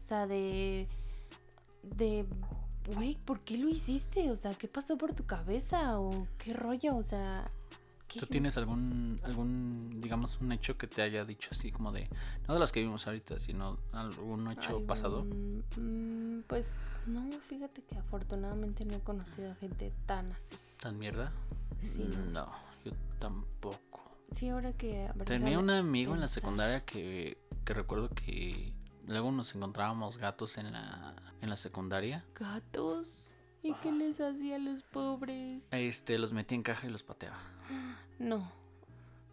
O sea, de. de. Güey, ¿por qué lo hiciste? O sea, ¿qué pasó por tu cabeza? ¿O qué rollo? O sea. ¿Qué- ¿Tú tienes algún, algún, digamos, un hecho que te haya dicho así como de, no de los que vimos ahorita, sino algún hecho pasado? algún- mm, Pues no, fíjate que afortunadamente no he conocido a gente tan así. ¿Tan mierda? Sí, no. Yo tampoco. Sí, ahora que. Tenía un amigo en la secundaria que, que recuerdo que luego nos encontrábamos gatos en la, en la secundaria. Gatos. ¿Y qué les hacía a los pobres? Este, los metía en caja y los pateaba. No.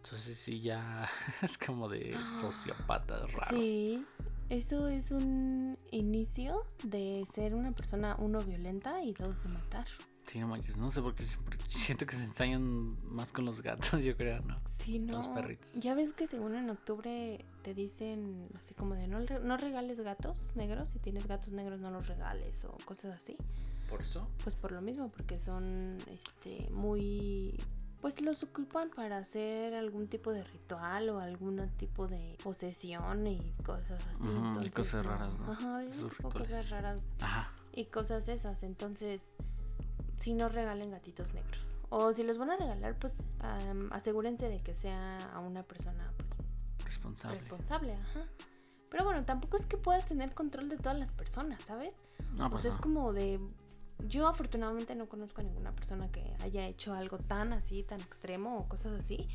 Entonces sí ya es como de sociópata raro. Sí, eso es un inicio de ser una persona, uno, violenta y dos, de matar. Sí, no manches, no sé por qué siempre siento que se ensañan más con los gatos, yo creo, ¿no? Sí, no. Los perritos. Ya ves que según en octubre te dicen así como de no, no regales gatos negros, si tienes gatos negros no los regales o cosas así. ¿Por eso? Pues por lo mismo, porque son este muy pues los ocupan para hacer algún tipo de ritual o algún tipo de posesión y cosas así. Y entonces, cosas raras, ¿no? Ajá, cosas raras Ajá. y cosas esas. Entonces, si no regalen gatitos negros. O si los van a regalar, pues am, asegúrense de que sea a una persona pues, Responsable. responsable. Ajá. Pero bueno, tampoco es que puedas tener control de todas las personas, ¿sabes? no, Pues pues es como de... Yo afortunadamente no conozco a ninguna persona que haya hecho algo tan así, tan extremo o cosas así.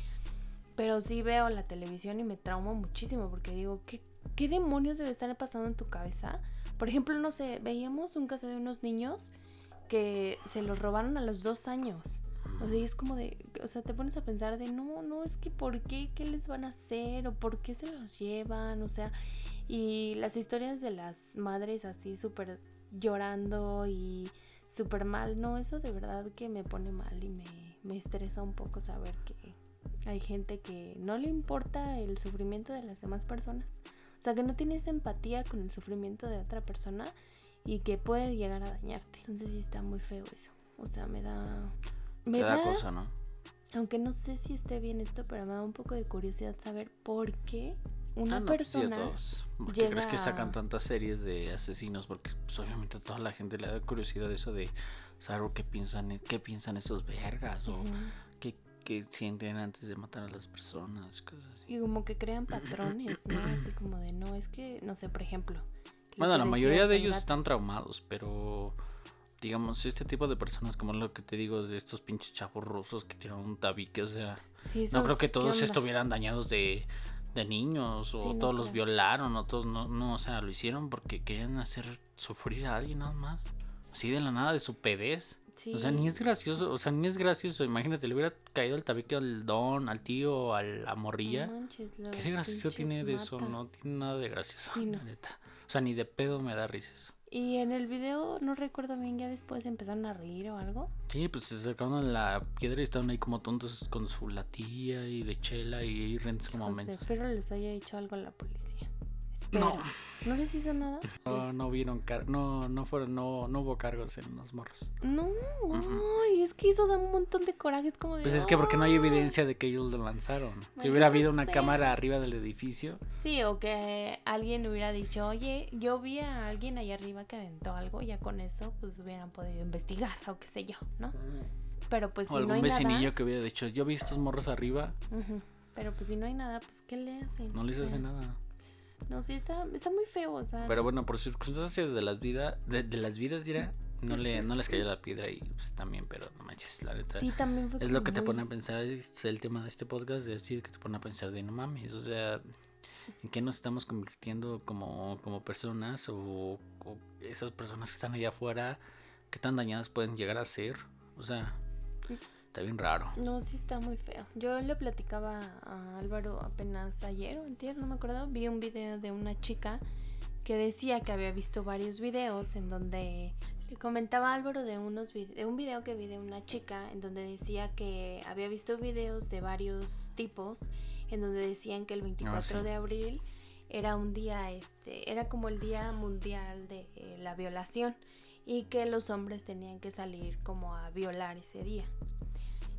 Pero sí veo la televisión y me traumo muchísimo porque digo, ¿qué, qué demonios debe estar pasando en tu cabeza? Por ejemplo, no sé, veíamos un caso de unos niños que se los robaron a los dos años. O sea, y es como de, o sea, te pones a pensar de, no, no, es que ¿por qué? ¿Qué les van a hacer? ¿O por qué se los llevan? O sea, y las historias de las madres así súper llorando y súper mal, no, eso de verdad que me pone mal y me, me estresa un poco saber que hay gente que no le importa el sufrimiento de las demás personas. O sea, que no tienes empatía con el sufrimiento de otra persona y que puede llegar a dañarte. Entonces sí está muy feo eso. O sea, me da... Me da, cosa, ¿no? aunque no sé si esté bien esto, pero me da un poco de curiosidad saber por qué una Ah, no, pues sí, persona... ¿Por qué crees que sacan tantas series de asesinos? Porque pues, obviamente a toda la gente le da curiosidad eso de saber qué piensan, qué piensan esos vergas o qué, qué sienten antes de matar a las personas, cosas así. Y como que crean patrones, ¿no? Así como de, no, es que, no sé, por ejemplo. lo Bueno, la mayoría de ellos gato. están traumados, pero digamos, este tipo de personas, como lo que te digo, de estos pinches chavos rusos que tiran un tabique, o sea, Sí, no creo que ¿qué todos estuvieran dañados de, de niños o Sí, no, todos los violaron o todos no, no, o sea, lo hicieron porque querían hacer sufrir a alguien nada más. Así de la nada, de su pedez. Sí. O sea, ni es gracioso, o sea, ni es gracioso. Imagínate, le hubiera caído el tabique al don, al tío, a la morrilla. No manches, lo ¿Qué de gracioso tiene de eso? No tiene nada de gracioso, Sí, no. la neta. O sea, ni de pedo me da risas. Y en el video, no recuerdo bien, ya después empezaron a reír o algo. Sí, pues se acercaron a la piedra y estaban ahí como tontos con su latilla y de chela y rentos como mensos. espero les haya hecho algo a la policía. No. ¿No les hizo nada? No, no vieron car no, no fueron, no, no hubo cargos en los morros. No, ay, es que eso da un montón de coraje. Es como de. Pues es que porque no hay "Ay". evidencia de que ellos lo lanzaron. Si hubiera habido una cámara arriba del edificio, Sí, o que alguien hubiera dicho, oye, yo vi a alguien allá arriba que aventó algo, ya con eso, pues hubieran podido investigar, o qué sé yo, ¿no? Pero pues o si algún no hay vecinillo nada. que hubiera dicho, yo vi estos morros arriba, Pero pues si no hay nada, pues ¿qué le hacen? no les hace nada. No, sí, está, está muy feo, o sea. Pero bueno, por circunstancias de las vidas, de, de las vidas dirá, no le, no les cayó la piedra y pues también, pero no manches, la neta. Sí, también fue Es lo que te pone a pensar, es el tema de este podcast, es decir, que te pone a pensar de no mames, o sea, ¿en qué nos estamos convirtiendo como, como personas o, o esas personas que están allá afuera, qué tan dañadas pueden llegar a ser? O sea, está bien raro. No, sí está muy feo. Yo le platicaba a Álvaro apenas ayer o antier, no me acuerdo. Vi un video de una chica que decía que había visto varios videos en donde le comentaba a Álvaro de unos de un video que vi de una chica en donde decía que había visto videos de varios tipos en donde decían que el 24 sí. de abril era un día este era como el día mundial de eh, la violación y que los hombres tenían que salir como a violar ese día.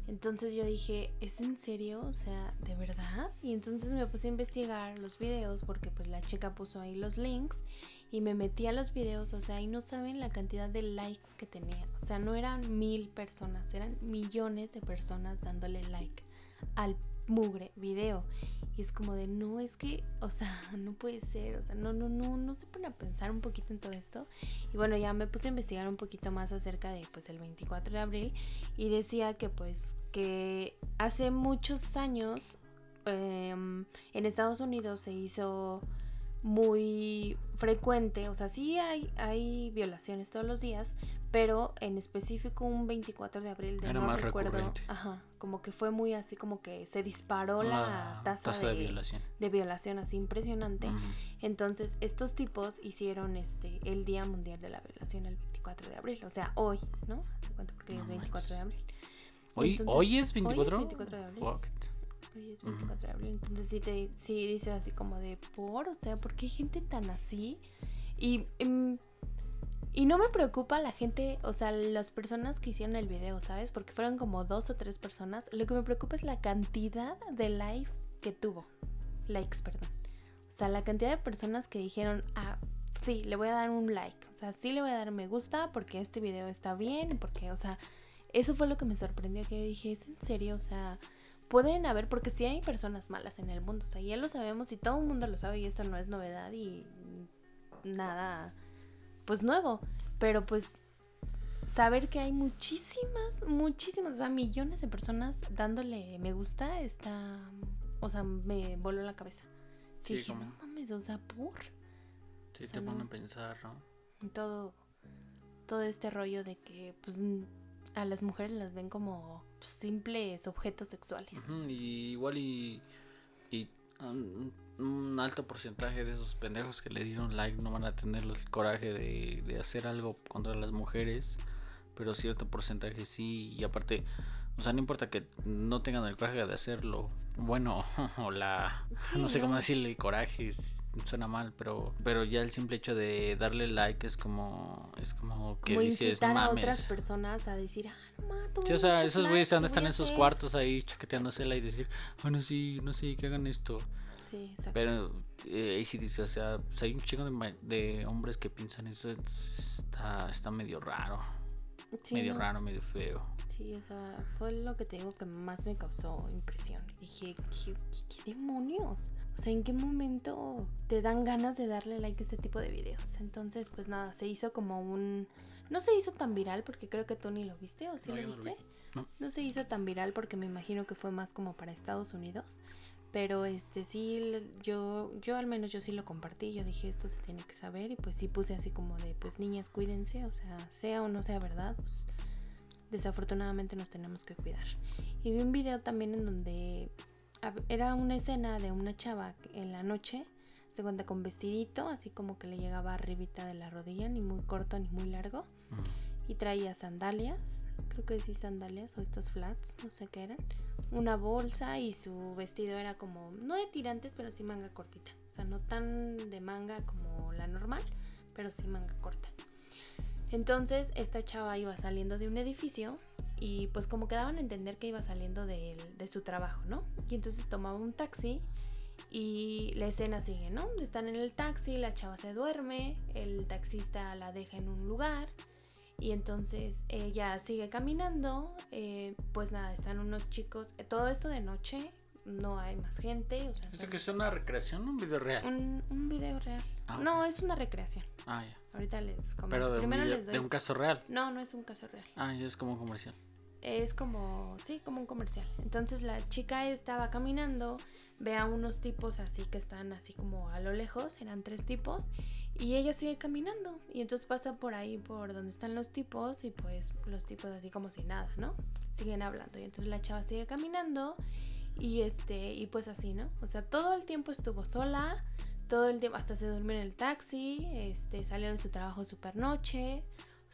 Entonces yo dije, ¿es en serio? O sea, ¿de verdad? Y entonces me puse a investigar los videos porque pues la chica puso ahí los links y me metí a los videos, o sea, y no saben la cantidad de likes que tenían. O sea, no eran mil personas, eran millones de personas dándole like al mugre video. Y es como de, no, es que, o sea, no puede ser, o sea, no, no, no, no se pone a pensar un poquito en todo esto. Y bueno, ya me puse a investigar un poquito más acerca de, pues, el 24 de abril y decía que, pues, que hace muchos años em, en Estados Unidos se hizo muy frecuente, o sea, sí hay, hay violaciones todos los días, pero en específico un 24 de abril de Era no más recuerdo, recurrente. ajá, como que fue muy así como que se disparó la, tasa, tasa de, de violación. de violación así impresionante. Entonces, estos tipos hicieron este el Día Mundial de la Violación el 24 de abril, o sea, hoy, ¿no? ¿Se cuenta? Porque hoy es No 24 de abril. ¿Hoy, Entonces, ¿Hoy es 24? 24 de abril. Fuck it. Hoy es Ujú. 24 de abril. Entonces sí te sí dice así como de por, o sea, ¿por qué hay gente tan así? Y em, y no me preocupa la gente, o sea, las personas que hicieron el video, ¿sabes? Porque fueron como dos o tres personas. Lo que me preocupa es la cantidad de likes que tuvo. Likes, perdón. O sea, la cantidad de personas que dijeron, ah, sí, le voy a dar un like. O sea, sí le voy a dar me gusta porque este video está bien, porque, o sea, eso fue lo que me sorprendió, que yo dije, ¿es en serio? O sea, pueden haber, porque sí hay personas malas en el mundo, o sea, ya lo sabemos y todo el mundo lo sabe y esto no es novedad y nada, pues nuevo, pero pues saber que hay muchísimas, muchísimas, o sea, millones de personas dándole me gusta está, o sea, me voló la cabeza. Sí, dije, como- no mames, o sea, por Sí, O sea, te no. pone a pensar, ¿no? todo, todo este rollo de que pues a las mujeres las ven como pues, simples objetos sexuales. Y igual y, y um, un alto porcentaje de esos pendejos que le dieron like no van a tener el coraje de, de hacer algo contra las mujeres, pero cierto porcentaje sí, y aparte, o sea, no importa que no tengan el coraje de hacerlo, bueno, o la, Sí, no sé cómo decirle, el coraje, suena mal, pero, pero ya el simple hecho de darle like es como, es como que como dices, incitar a otras mames. personas a decir, ah, no ma, tuvo Sí, o sea, esos güeyes están en sus hacer". cuartos ahí chaqueteándosela y decir, ah, no, sí, no sé, que hagan esto. Sí, exacto. Pero eh, ahí sí dice, o sea, pues hay un chingo de, hombres que piensan eso, está, está medio raro, Sí, medio no, raro, medio feo. Sí, o sea, fue lo que te digo que más me causó impresión. Dije, ¿qué, qué- qué demonios? O sea, ¿en qué momento te dan ganas de darle like a este tipo de videos? Entonces, pues nada, se hizo como un... No se hizo tan viral porque creo que tú ni lo viste, ¿o sí No, lo yo no lo viste? vi. No. No se hizo tan viral porque me imagino que fue más como para Estados Unidos. Pero este sí, yo, yo al menos yo sí lo compartí. Yo dije, esto se tiene que saber. Y pues sí puse así como de, pues niñas, cuídense. O sea, sea o no sea verdad, pues desafortunadamente nos tenemos que cuidar. Y vi un video también en donde era una escena de una chava en la noche, se cuenta con vestidito, así como que le llegaba arribita de la rodilla, ni muy corto ni muy largo, y traía sandalias, creo que sí sandalias o estos flats, no sé qué eran, una bolsa y su vestido era como, no de tirantes, pero sí manga cortita, o sea, no tan de manga como la normal, pero sí manga corta. Entonces esta chava iba saliendo de un edificio y pues como que daban a entender que iba saliendo del- de, su trabajo, ¿no? Y entonces tomaba un taxi y la escena sigue, ¿no? Están en el taxi, la chava se duerme, el taxista la deja en un lugar y entonces ella sigue caminando, eh, pues nada, están unos chicos, eh, todo esto de noche, no hay más gente, o sea, ¿Esto que es una recreación o un video real? un, un video real. Ah, No, es una recreación. Ah, ya. Ahorita les comento. Pero de un, Primero video- les doy. de un caso real. No, no es un caso real. Ah, ya es como un comercial. Es como, sí, como un comercial. Entonces la chica estaba caminando, ve a unos tipos así que están así como a lo lejos, eran tres tipos, y ella sigue caminando. Y entonces pasa por ahí, por donde están los tipos, y pues los tipos así como si nada, ¿no? Siguen hablando. Y entonces la chava sigue caminando, y este, y pues así, ¿no? O sea, todo el tiempo estuvo sola, todo el tiempo, hasta se durmió en el taxi, este, salió de su trabajo super noche.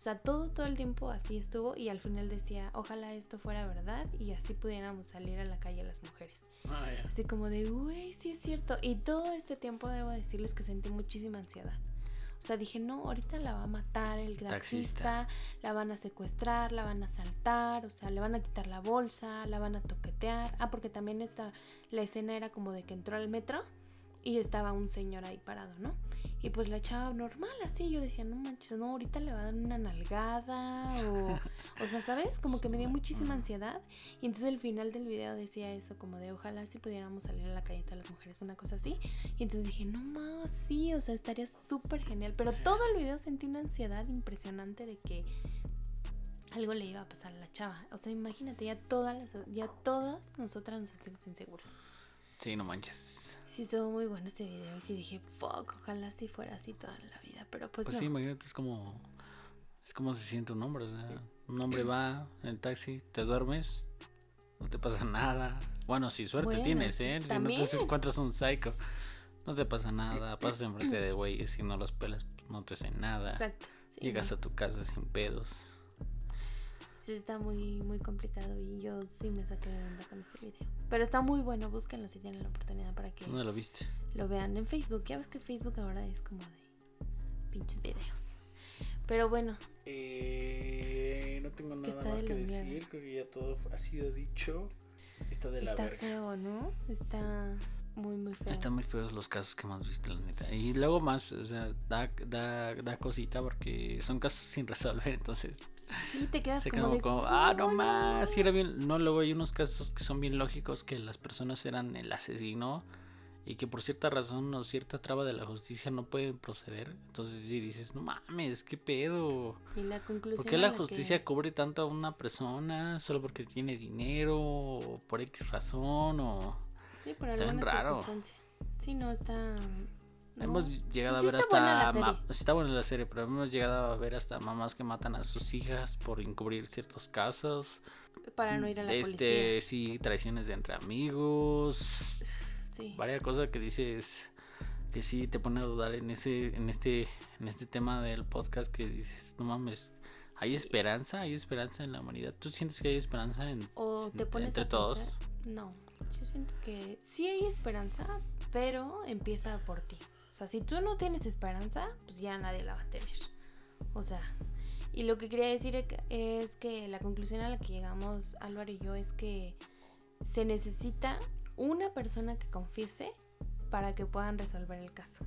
O sea, todo, todo el tiempo así estuvo y al final decía, ojalá esto fuera verdad y así pudiéramos salir a la calle las mujeres. Ah. Así como de, güey, sí es cierto. Y todo este tiempo debo decirles que sentí muchísima ansiedad. O sea, dije, no, ahorita la va a matar el Taxista. taxista, la van a secuestrar, la van a asaltar, o sea, le van a quitar la bolsa, la van a toquetear. Ah, porque también esta, la escena era como de que entró al metro y estaba un señor ahí parado, ¿no? Y pues la chava normal, así, yo decía, no manches, no, ahorita le va a dar una nalgada o... O sea, ¿sabes? Como que me dio muchísima ansiedad. Y entonces el final del video decía eso, como de ojalá si pudiéramos salir a la calle todas las mujeres, una cosa así. Y entonces dije, no más, sí, o sea, estaría súper genial. Pero todo el video sentí una ansiedad impresionante de que algo le iba a pasar a la chava. O sea, imagínate, ya todas las, ya todas nosotras nos sentimos inseguras. Sí, no manches. Sí, estuvo muy bueno ese video. Y sí dije, fuck, ojalá si fuera así toda la vida. Pero pues, Pues no. sí, imagínate, es como. Es como se siente un hombre. O sea, un hombre va en el taxi, te duermes, no te pasa nada. Bueno, si suerte Bueno, tienes, ¿eh? Si no también. te encuentras un psycho, no te pasa nada. Pasas enfrente de güeyes y no los pelas, pues no te hacen nada. Exacto. sí, Llegas no. a tu casa sin pedos. Sí, está muy, muy complicado y yo sí me saqué de onda con ese video. Pero está muy bueno, búsquenlo si tienen la oportunidad para que ¿Dónde lo viste? lo vean en Facebook. Ya ves que Facebook ahora es como de pinches videos. Pero bueno, Eh, no tengo nada está más de que mierda. decir, creo que ya todo ha sido dicho. Está de está feo, ¿no? Está muy, muy feo. Están muy feos los casos que hemos visto, la neta. Y luego más, o sea, da, da, da cosita porque son casos sin resolver, entonces Sí, te quedas se como quedó de... como, ah, no ¿cómo más, sí era bien. No, luego hay unos casos que son bien lógicos que las personas eran el asesino y que por cierta razón o cierta traba de la justicia no pueden proceder. Entonces sí dices, no mames, qué pedo. Y la conclusión ¿Por qué la que- justicia cubre tanto a una persona solo porque tiene dinero o por X razón o... Sí, por alguna raro. circunstancia. Sí, no, está... no. Hemos llegado a ver está buena hasta. serie. Está buena la serie, pero hemos llegado a ver hasta mamás que matan a sus hijas por encubrir ciertos casos. Para no ir a la este, policía. sí, traiciones de entre amigos. Sí. Varias cosas que dices que sí te pone a dudar en ese, en este, en este tema del podcast que dices, no mames, hay Sí. esperanza, hay esperanza en la humanidad. ¿Tú sientes que hay esperanza en O te pones entre a todos? No, yo siento que sí hay esperanza, pero empieza por ti. Sea, si tú no tienes esperanza, pues ya nadie la va a tener. O sea, y lo que quería decir que- es que la conclusión a la que llegamos Álvaro y yo es que se necesita una persona que confiese para que puedan resolver el caso.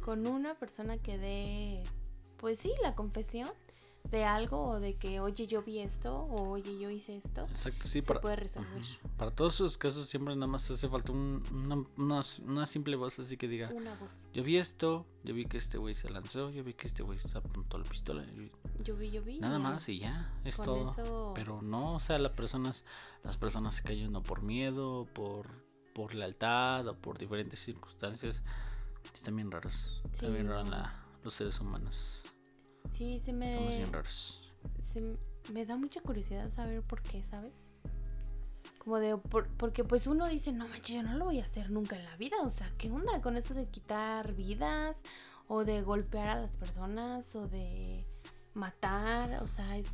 Con una persona que dé, pues sí, la confesión de algo o de que, oye, yo vi esto o oye, yo hice esto, Exacto, sí, se para, puede resolver. Para todos esos casos siempre nada más hace falta un- una, una- una simple voz así que diga, Una voz. yo vi esto, yo vi que este güey se lanzó, yo vi que este güey se apuntó la pistola. Yo vi, yo vi. Nada más y ya, es con todo. eso- Pero no, o sea, las personas, las personas se cayendo por miedo, por, por lealtad o por diferentes circunstancias. Están bien raros. Están Sí, bien raros la- los seres humanos. Sí, se Somos me, bien raros. se me da mucha curiosidad saber por qué, ¿sabes? Como de, por- porque pues uno dice, no manches, yo no lo voy a hacer nunca en la vida. O sea, ¿qué onda con eso de quitar vidas? O de golpear a las personas, o de matar. O sea, es,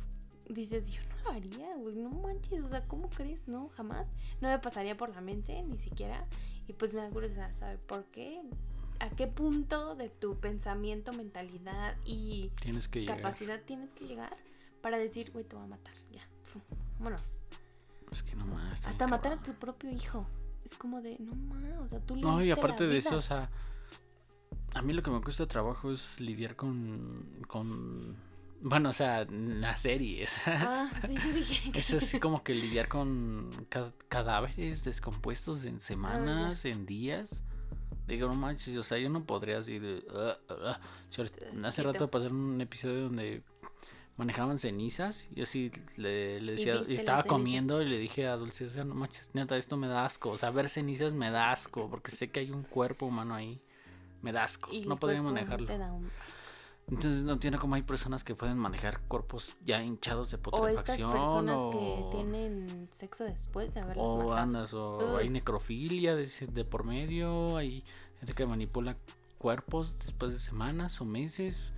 dices, yo no lo haría, güey, no manches. O sea, ¿cómo crees? No, jamás. No me pasaría por la mente, ni siquiera. Y pues me da curiosidad saber por qué. ¿A qué punto de tu pensamiento, mentalidad y Tienes que llegar. capacidad tienes que llegar para decir, güey, te voy a matar, ya, vámonos. Es que no más. Hasta matar a tu propio hijo. Es como de, no más, o sea, tú le No, y aparte de eso, o sea, a mí lo que me cuesta trabajo es lidiar con, con, bueno, o sea, la serie, o sea, Ah, sí, yo dije. es así como que lidiar con ca- cadáveres descompuestos en semanas, en días. Digo, no manches, o sea, yo no podría así de... "Ah, ah, ah". Si hace rato pasaron un episodio donde manejaban cenizas. Yo sí le, le decía, y estaba comiendo y le dije a Dulce, o sea, no manches, neta, esto me da asco. O sea, ver cenizas me da asco, porque sé que hay un cuerpo humano ahí. Me da asco. No podría manejarlo. te da un- Entonces no entiendo cómo hay personas que pueden manejar cuerpos ya hinchados de O estas putrefacción. personas o... que tienen sexo después de haberlos O matado. andas, o hay necrofilia de, de por medio, hay gente que manipula cuerpos después de semanas o meses.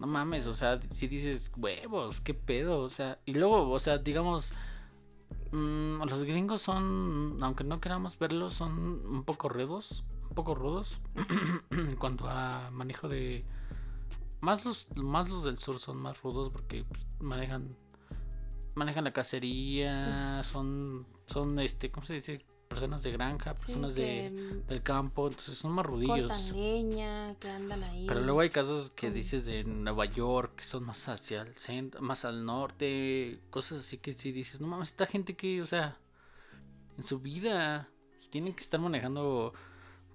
No mames, o sea, si dices huevos, qué pedo, o sea, y luego, o sea, digamos, mm, los gringos son, aunque no queramos verlos, son un poco rudos, un poco rudos en cuanto a manejo de, más los, más los del sur son más rudos porque pues, manejan manejan la cacería, son son este, ¿cómo se dice? personas de granja, Sí, personas de, del campo, entonces son más rudillos. cortan leña, que andan ahí. Pero luego hay casos que dices de Nueva York, que son más hacia el centro, más al norte, cosas así que sí dices, no mames, esta gente que, o sea, en su vida tienen que estar manejando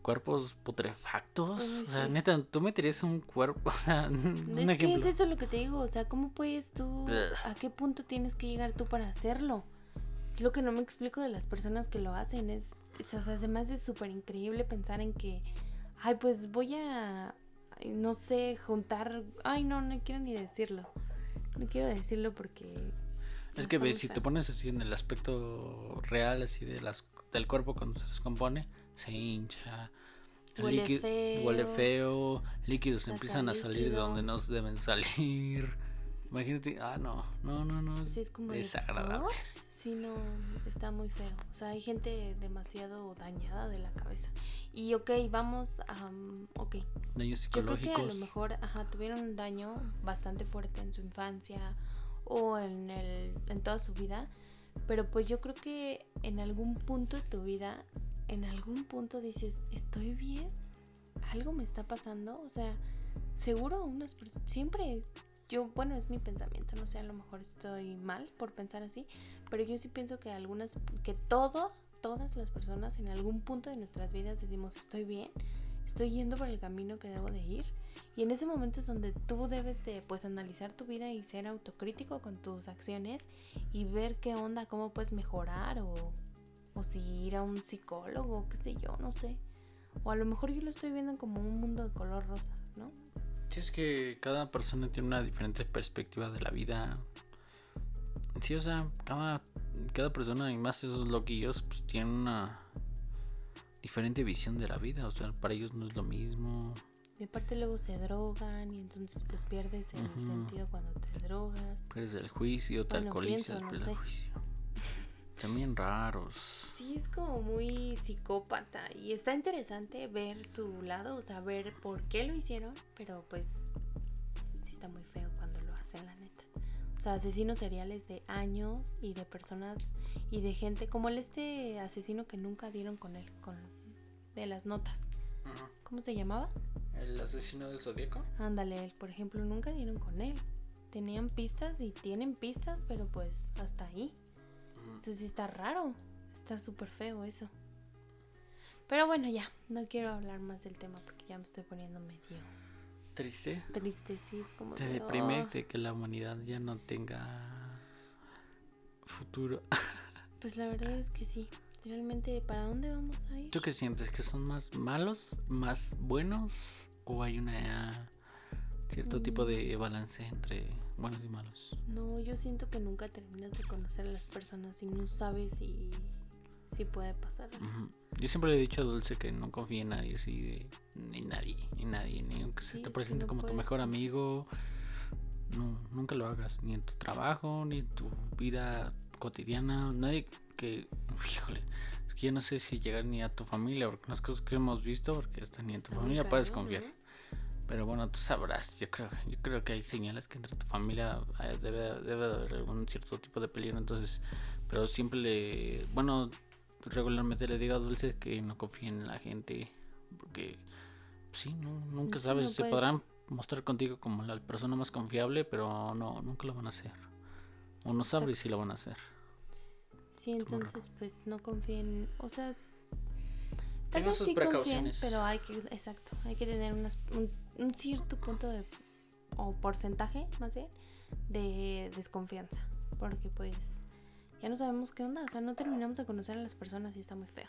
cuerpos putrefactos. Uy, o sea, neta, tú meterías un cuerpo, o sea, un Es que es eso lo que te digo, o sea, ¿cómo puedes tú, a qué punto tienes que llegar tú para hacerlo? Es lo que no me explico de las personas que lo hacen, es, es- o sea, se me hace súper increíble pensar en que, ay, pues voy a, no sé, juntar, ay, no, no quiero ni decirlo, no quiero decirlo porque... Es que ves, si te pones así en el aspecto real, así de las del cuerpo cuando se descompone, se hincha. el Huele líquido- feo. huele feo, líquidos empiezan a salir de donde no deben salir. Imagínate, ah, no, no, no, no. Sí, es como desagradable. Sí, no, está muy feo. O sea, hay gente demasiado dañada de la cabeza. Y ok, vamos a... mm, ok, Daños Yo creo que a psicológicos. lo mejor ajá, tuvieron un daño bastante fuerte en su infancia o en, el, en toda su vida, pero pues yo creo que en algún punto de tu vida, en algún punto dices, ¿estoy bien? ¿Algo me está pasando? O sea, seguro unas siempre, yo, bueno, es mi pensamiento, no sé, a lo mejor estoy mal por pensar así, pero yo sí pienso que algunas, que todo, todas las personas en algún punto de nuestras vidas decimos, estoy bien, estoy yendo por el camino que debo de ir. Y en ese momento es donde tú debes de pues analizar tu vida y ser autocrítico con tus acciones y ver qué onda, cómo puedes mejorar o, o si ir a un psicólogo, qué sé yo, no sé. O a lo mejor yo lo estoy viendo como un mundo de color rosa, ¿no? Sí, es que cada persona tiene una diferente perspectiva de la vida. Sí, o sea, cada, cada persona, y más esos loquillos, pues tienen una diferente visión de la vida. O sea, para ellos no es lo mismo. Y aparte luego se drogan y entonces pues pierdes el sentido cuando te drogas. Pierdes el juicio, te Bueno, alcoholizas, pienso, no pierdes el sé. Juicio. También raros. Sí, es como muy psicópata y está interesante ver su lado, o sea, ver por qué lo hicieron, pero pues sí está muy feo cuando lo hacen, la neta. O sea, asesinos seriales de años y de personas y de gente, como el este asesino que nunca dieron con él, con de las notas. ¿Cómo se llamaba? El asesino del zodíaco. Ándale, él, por ejemplo, nunca dieron con él. Tenían pistas y tienen pistas, pero pues hasta ahí. Entonces sí está raro. Está súper feo eso. Pero bueno, ya. No quiero hablar más del tema porque ya me estoy poniendo medio Triste. triste. Sí, es como. Te de, deprime "Oh". de que la humanidad ya no tenga futuro. Pues la verdad es que sí. Realmente, ¿para dónde vamos a ir? ¿Tú qué sientes? ¿Que son más malos, más buenos? ¿O hay una cierto tipo de balance entre buenos y malos? No, yo siento que nunca terminas de conocer a las personas y no sabes si, si puede pasar. Yo siempre le he dicho a Dulce que no confíe en nadie así de ni nadie, ni nadie, ni aunque se te es presente no como tu mejor amigo. No, nunca lo hagas, ni en tu trabajo, ni en tu vida cotidiana, nadie que, híjole, es que yo no sé si llegar ni a tu familia, porque las cosas que hemos visto, porque hasta ni en tu familia puedes confiar. ¿no? Pero bueno, tú sabrás, yo creo, yo creo que hay señales que entre tu familia eh, debe, debe de haber algún cierto tipo de peligro, entonces, pero siempre le, bueno, regularmente le digo a Dulce que no confíen en la gente, porque sí, no, nunca sabes, no se puedes- podrán mostrar contigo como la persona más confiable, pero no, nunca lo van a hacer. O no sabes Exacto. si lo van a hacer. Sí, entonces pues no confíen, o sea, tal vez sus sí confíen, pero hay que, exacto, hay que tener unas- un, un cierto punto de, o porcentaje más bien, de desconfianza, porque pues ya no sabemos qué onda, o sea, no terminamos de conocer a las personas y está muy feo.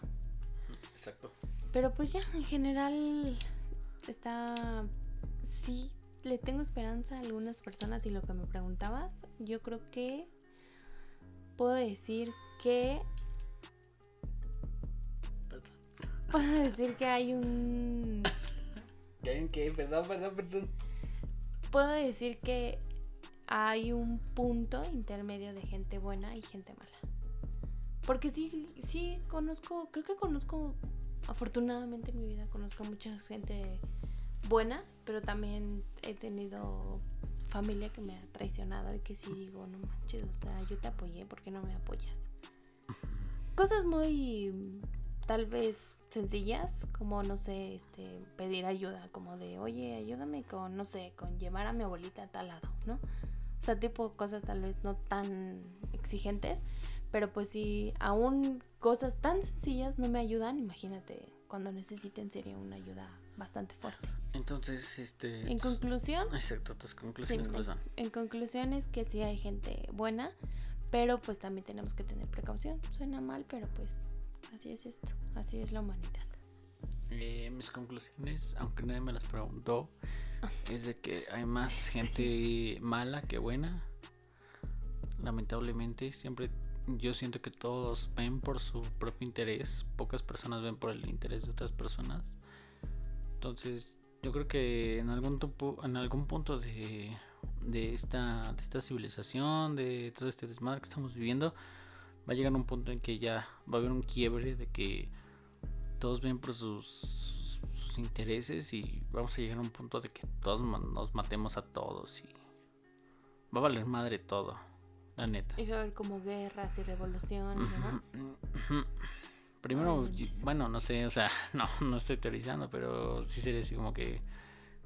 Exacto. Pero pues ya, en general está... Sí, le tengo esperanza a algunas personas y lo que me preguntabas, yo creo que puedo decir que... Puedo decir que hay un... ¿Qué? Perdón, perdón, perdón. Puedo decir que hay un punto intermedio de gente buena y gente mala. Porque sí, sí conozco, creo que conozco, afortunadamente en mi vida conozco mucha gente buena, pero también he tenido familia que me ha traicionado y que sí digo, no manches, o sea, yo te apoyé, ¿por qué no me apoyas? Cosas muy, tal vez, sencillas, como, no sé, este, pedir ayuda, como de, oye, ayúdame con, no sé, con llevar a mi abuelita a tal lado, ¿no? O sea, tipo cosas tal vez no tan exigentes, pero pues si aún cosas tan sencillas no me ayudan, imagínate, cuando necesiten sería una ayuda bastante fuerte. Entonces, este. En conclusión, Exacto, tus conclusiones son. en conclusión es que sí hay gente buena, pero pues también tenemos que tener precaución. Suena mal, pero pues así es esto, así es la humanidad. Eh, mis conclusiones, aunque nadie me las preguntó, es de que hay más gente mala que buena. Lamentablemente, siempre yo siento que todos ven por su propio interés, pocas personas ven por el interés de otras personas. Entonces, yo creo que en algún, tupo- en algún punto de, de, esta, de esta civilización, de todo este desmadre que estamos viviendo, va a llegar un punto en que ya va a haber un quiebre de que todos ven por sus, sus intereses y vamos a llegar a un punto de que todos nos matemos a todos y va a valer madre todo, la neta. Y va a haber como guerras y revolución y demás. Primero, Ay, bueno, no sé, o sea, no, no estoy teorizando, pero sí sería así como que,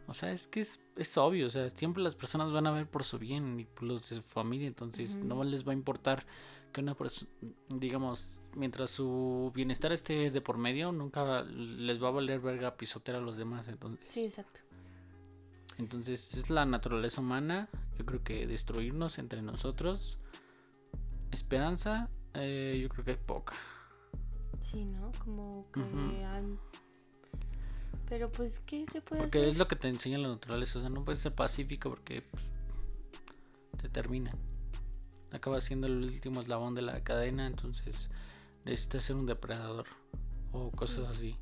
o sea, es que es, es obvio, o sea, siempre las personas van a ver por su bien y por los de su familia, entonces no les va a importar que una persona, digamos, mientras su bienestar esté de por medio, nunca les va a valer verga pisotear a los demás, entonces, Sí, exacto. entonces es la naturaleza humana, yo creo que destruirnos entre nosotros, esperanza, eh, yo creo que hay poca. Sí, ¿no? Como que han- Pero pues, ¿qué se puede Porque hacer? es lo que te enseña la naturaleza. O sea, no puedes ser pacífico porque pues, te termina. Acaba siendo el último eslabón de la cadena. Entonces necesitas ser un depredador o cosas así.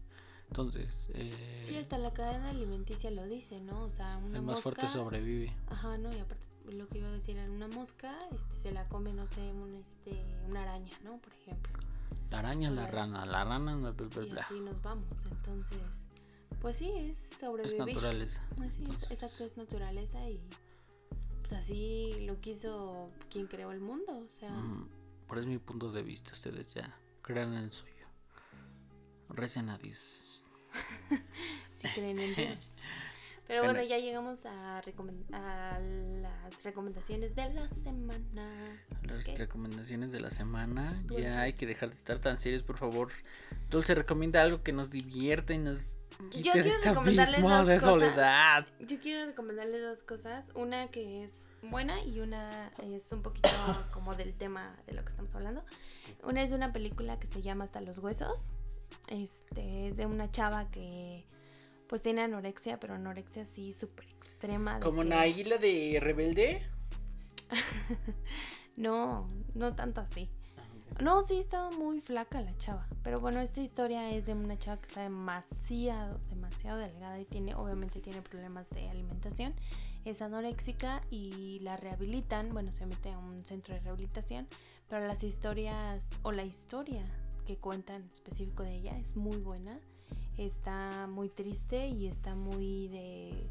Entonces, eh, Sí, hasta la cadena alimenticia lo dice, ¿no? O sea, una el más mosca... fuerte sobrevive. Ajá, no, y aparte lo que iba a decir era una mosca, este, se la come, no sé, un, este, una araña, ¿no? Por ejemplo. La araña, la rana, la rana, bla, bla, bla, Y así nos vamos. Entonces, pues sí, es Es sobrevivir. naturaleza. Así es, exacto, es naturaleza y pues así lo quiso quien creó el mundo, o sea, mm, Por es mi punto de vista. Ustedes ya crean el suyo. Recen a Dios. si creen en este, Dios. Pero bueno, bueno. ya llegamos a, a las recomendaciones de la semana. Las recomendaciones de la semana. Ya hay que dejar de estar tan serios, por favor. Dulce recomienda algo que nos divierta y nos quite de quiero este recomendarles abismo dos de cosas. soledad. Yo quiero recomendarles dos cosas. Una que es buena y una es un poquito como del tema de lo que estamos hablando. Una es de una película que se llama Hasta los huesos. Este es de una chava que pues tiene anorexia, pero anorexia así súper extrema. Como que- Naila de Rebelde. No, no tanto así. No, sí, estaba muy flaca la chava. Pero bueno, esta historia es de una chava que está demasiado, demasiado delgada y tiene, obviamente tiene problemas de alimentación. Es anoréxica y la rehabilitan, bueno, se mete a un centro de rehabilitación, pero las historias, o la historia que cuentan específico de ella es muy buena. Está muy triste y está muy de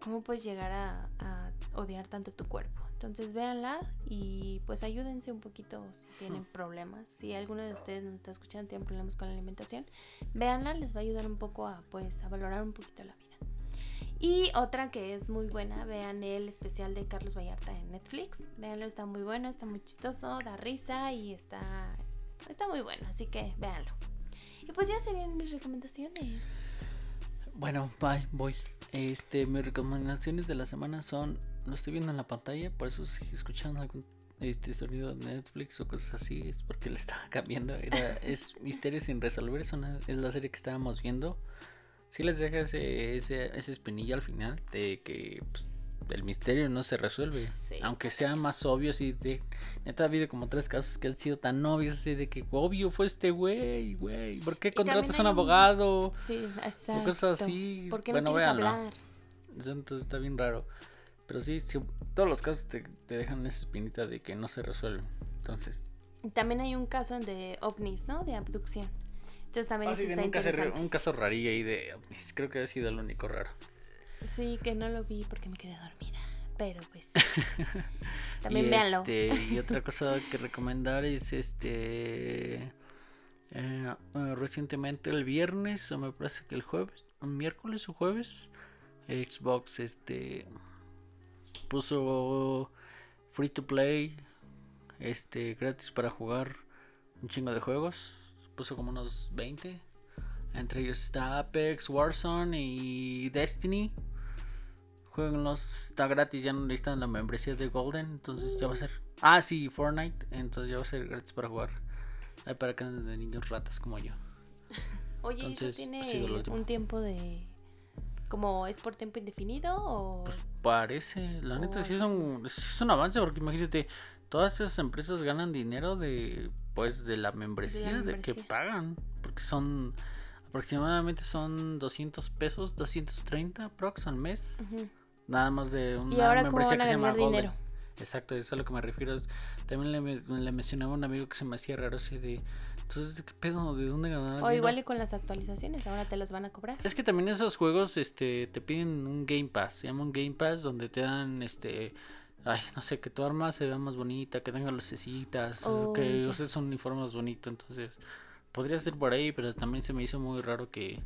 cómo puedes llegar a, a odiar tanto tu cuerpo. Entonces véanla y pues ayúdense un poquito si tienen problemas. Si alguno de ustedes nos está escuchando tiene problemas con la alimentación, véanla, les va a ayudar un poco a pues a valorar un poquito la vida. Y otra que es muy buena, vean el especial de Carlos Vallarta en Netflix. Véanlo, está muy bueno, está muy chistoso, da risa y está está muy bueno, así que véanlo. Y pues ya serían mis recomendaciones. Bueno, bye, voy. Este, mis recomendaciones de la semana son. Lo estoy viendo en la pantalla, por eso si escuchan algún este sonido de Netflix o cosas así, es porque le estaba cambiando. Era, es Misterio sin resolver, es, una, es la serie que estábamos viendo. Si les deja ese, ese, ese espinilla al final de que pues, el misterio no se resuelve. Sí, aunque sea más obvio, así de. Neta, ha habido como tres casos que han sido tan obvios, así de que obvio fue este güey, güey. ¿Por qué contratas a un abogado? Sí, exacto. cosas así, ¿Por qué bueno, no véanlo. hablar? Entonces está bien raro. Pero sí, sí, todos los casos te, te dejan esa espinita de que no se resuelven. Entonces, También hay un caso de ovnis, ¿no? De abducción. Entonces también ah, eso sí, está un, caso, un caso rarillo ahí de ovnis. Creo que ha sido el único raro. Sí, que no lo vi porque me quedé dormida. Pero pues. También y véanlo. este, y otra cosa que recomendar es este. eh, eh, recientemente el viernes, o me parece que el jueves, miércoles o jueves, Xbox este puso free to play, este gratis para jugar un chingo de juegos. Puso como unos 20. Entre ellos está Apex, Warzone y Destiny. Jueguenlos, está gratis, ya no necesitan la membresía de Golden, entonces ya va a ser. Ah, sí, Fortnite, entonces ya va a ser gratis para jugar. Ay, para que anden de niños ratas como yo. Oye, entonces, ¿eso tiene un tiempo de. como es por tiempo indefinido o.? Pues parece, la neta sí es un, sí es un avance, porque imagínate, todas esas empresas ganan dinero de pues de la membresía, de, que membresía. pagan, porque son aproximadamente son 200 pesos, 230 prox al mes, Ujú. nada más de una Y ahora, ¿cómo membresía van a que se llama Golden. dinero? Exacto, eso es a lo que me refiero. También le, le mencionaba a un amigo que se me hacía raro así de, entonces, ¿qué pedo? ¿De dónde ganar O dinero?" igual y con las actualizaciones, ahora te las van a cobrar. Es que también esos juegos este te piden un Game Pass, se llama un Game Pass donde te dan este ay, no sé, que tu arma se vea más bonita, que tenga lucecitas, Oh, que uses un uniforme más bonito, entonces podría ser por ahí, pero también se me hizo muy raro que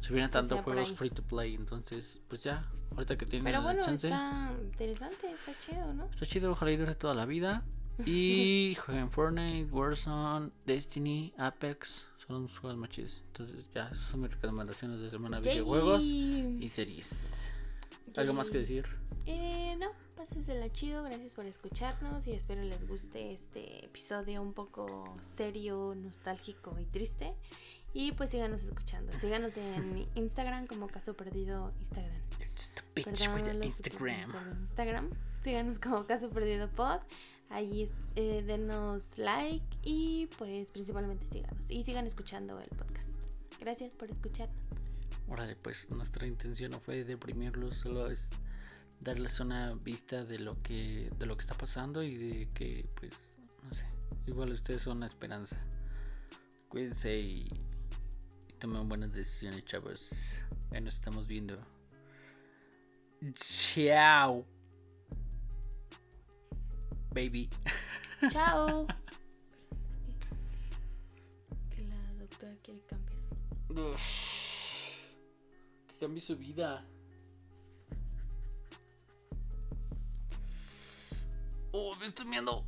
subieran tanto sea por juegos free to play, entonces pues ya, ahorita que tienen Pero la bueno, chance, está interesante, está chido, ¿no? está chido, ojalá y dure toda la vida. Y jueguen Fortnite, Warzone, Destiny, Apex, son los juegos más chidos. Entonces ya, esas son mis recomendaciones de semana videojuegos y series. ¿Algo más que Yay. decir? Eh, no, pásensela chido, gracias por escucharnos y espero les guste este episodio un poco serio, nostálgico y triste. Y pues síganos escuchando, síganos en Instagram como Caso Perdido Instagram. It's the bitch Perdón, with the los Instagram. Instagram. Síganos como Caso Perdido Pod. Ahí es- eh, denos like y pues principalmente síganos. Y sigan escuchando el podcast. Gracias por escucharnos. Órale, pues nuestra intención no fue deprimirlos, solo es darles una vista de lo que de lo que está pasando y de que pues no sé, igual ustedes son una esperanza. Cuídense y, y tomen buenas decisiones, chavos. Ya nos estamos viendo. Chao. Baby. Chao. que la doctora quiere cambios. Que cambie su vida. Oh, me estoy viendo.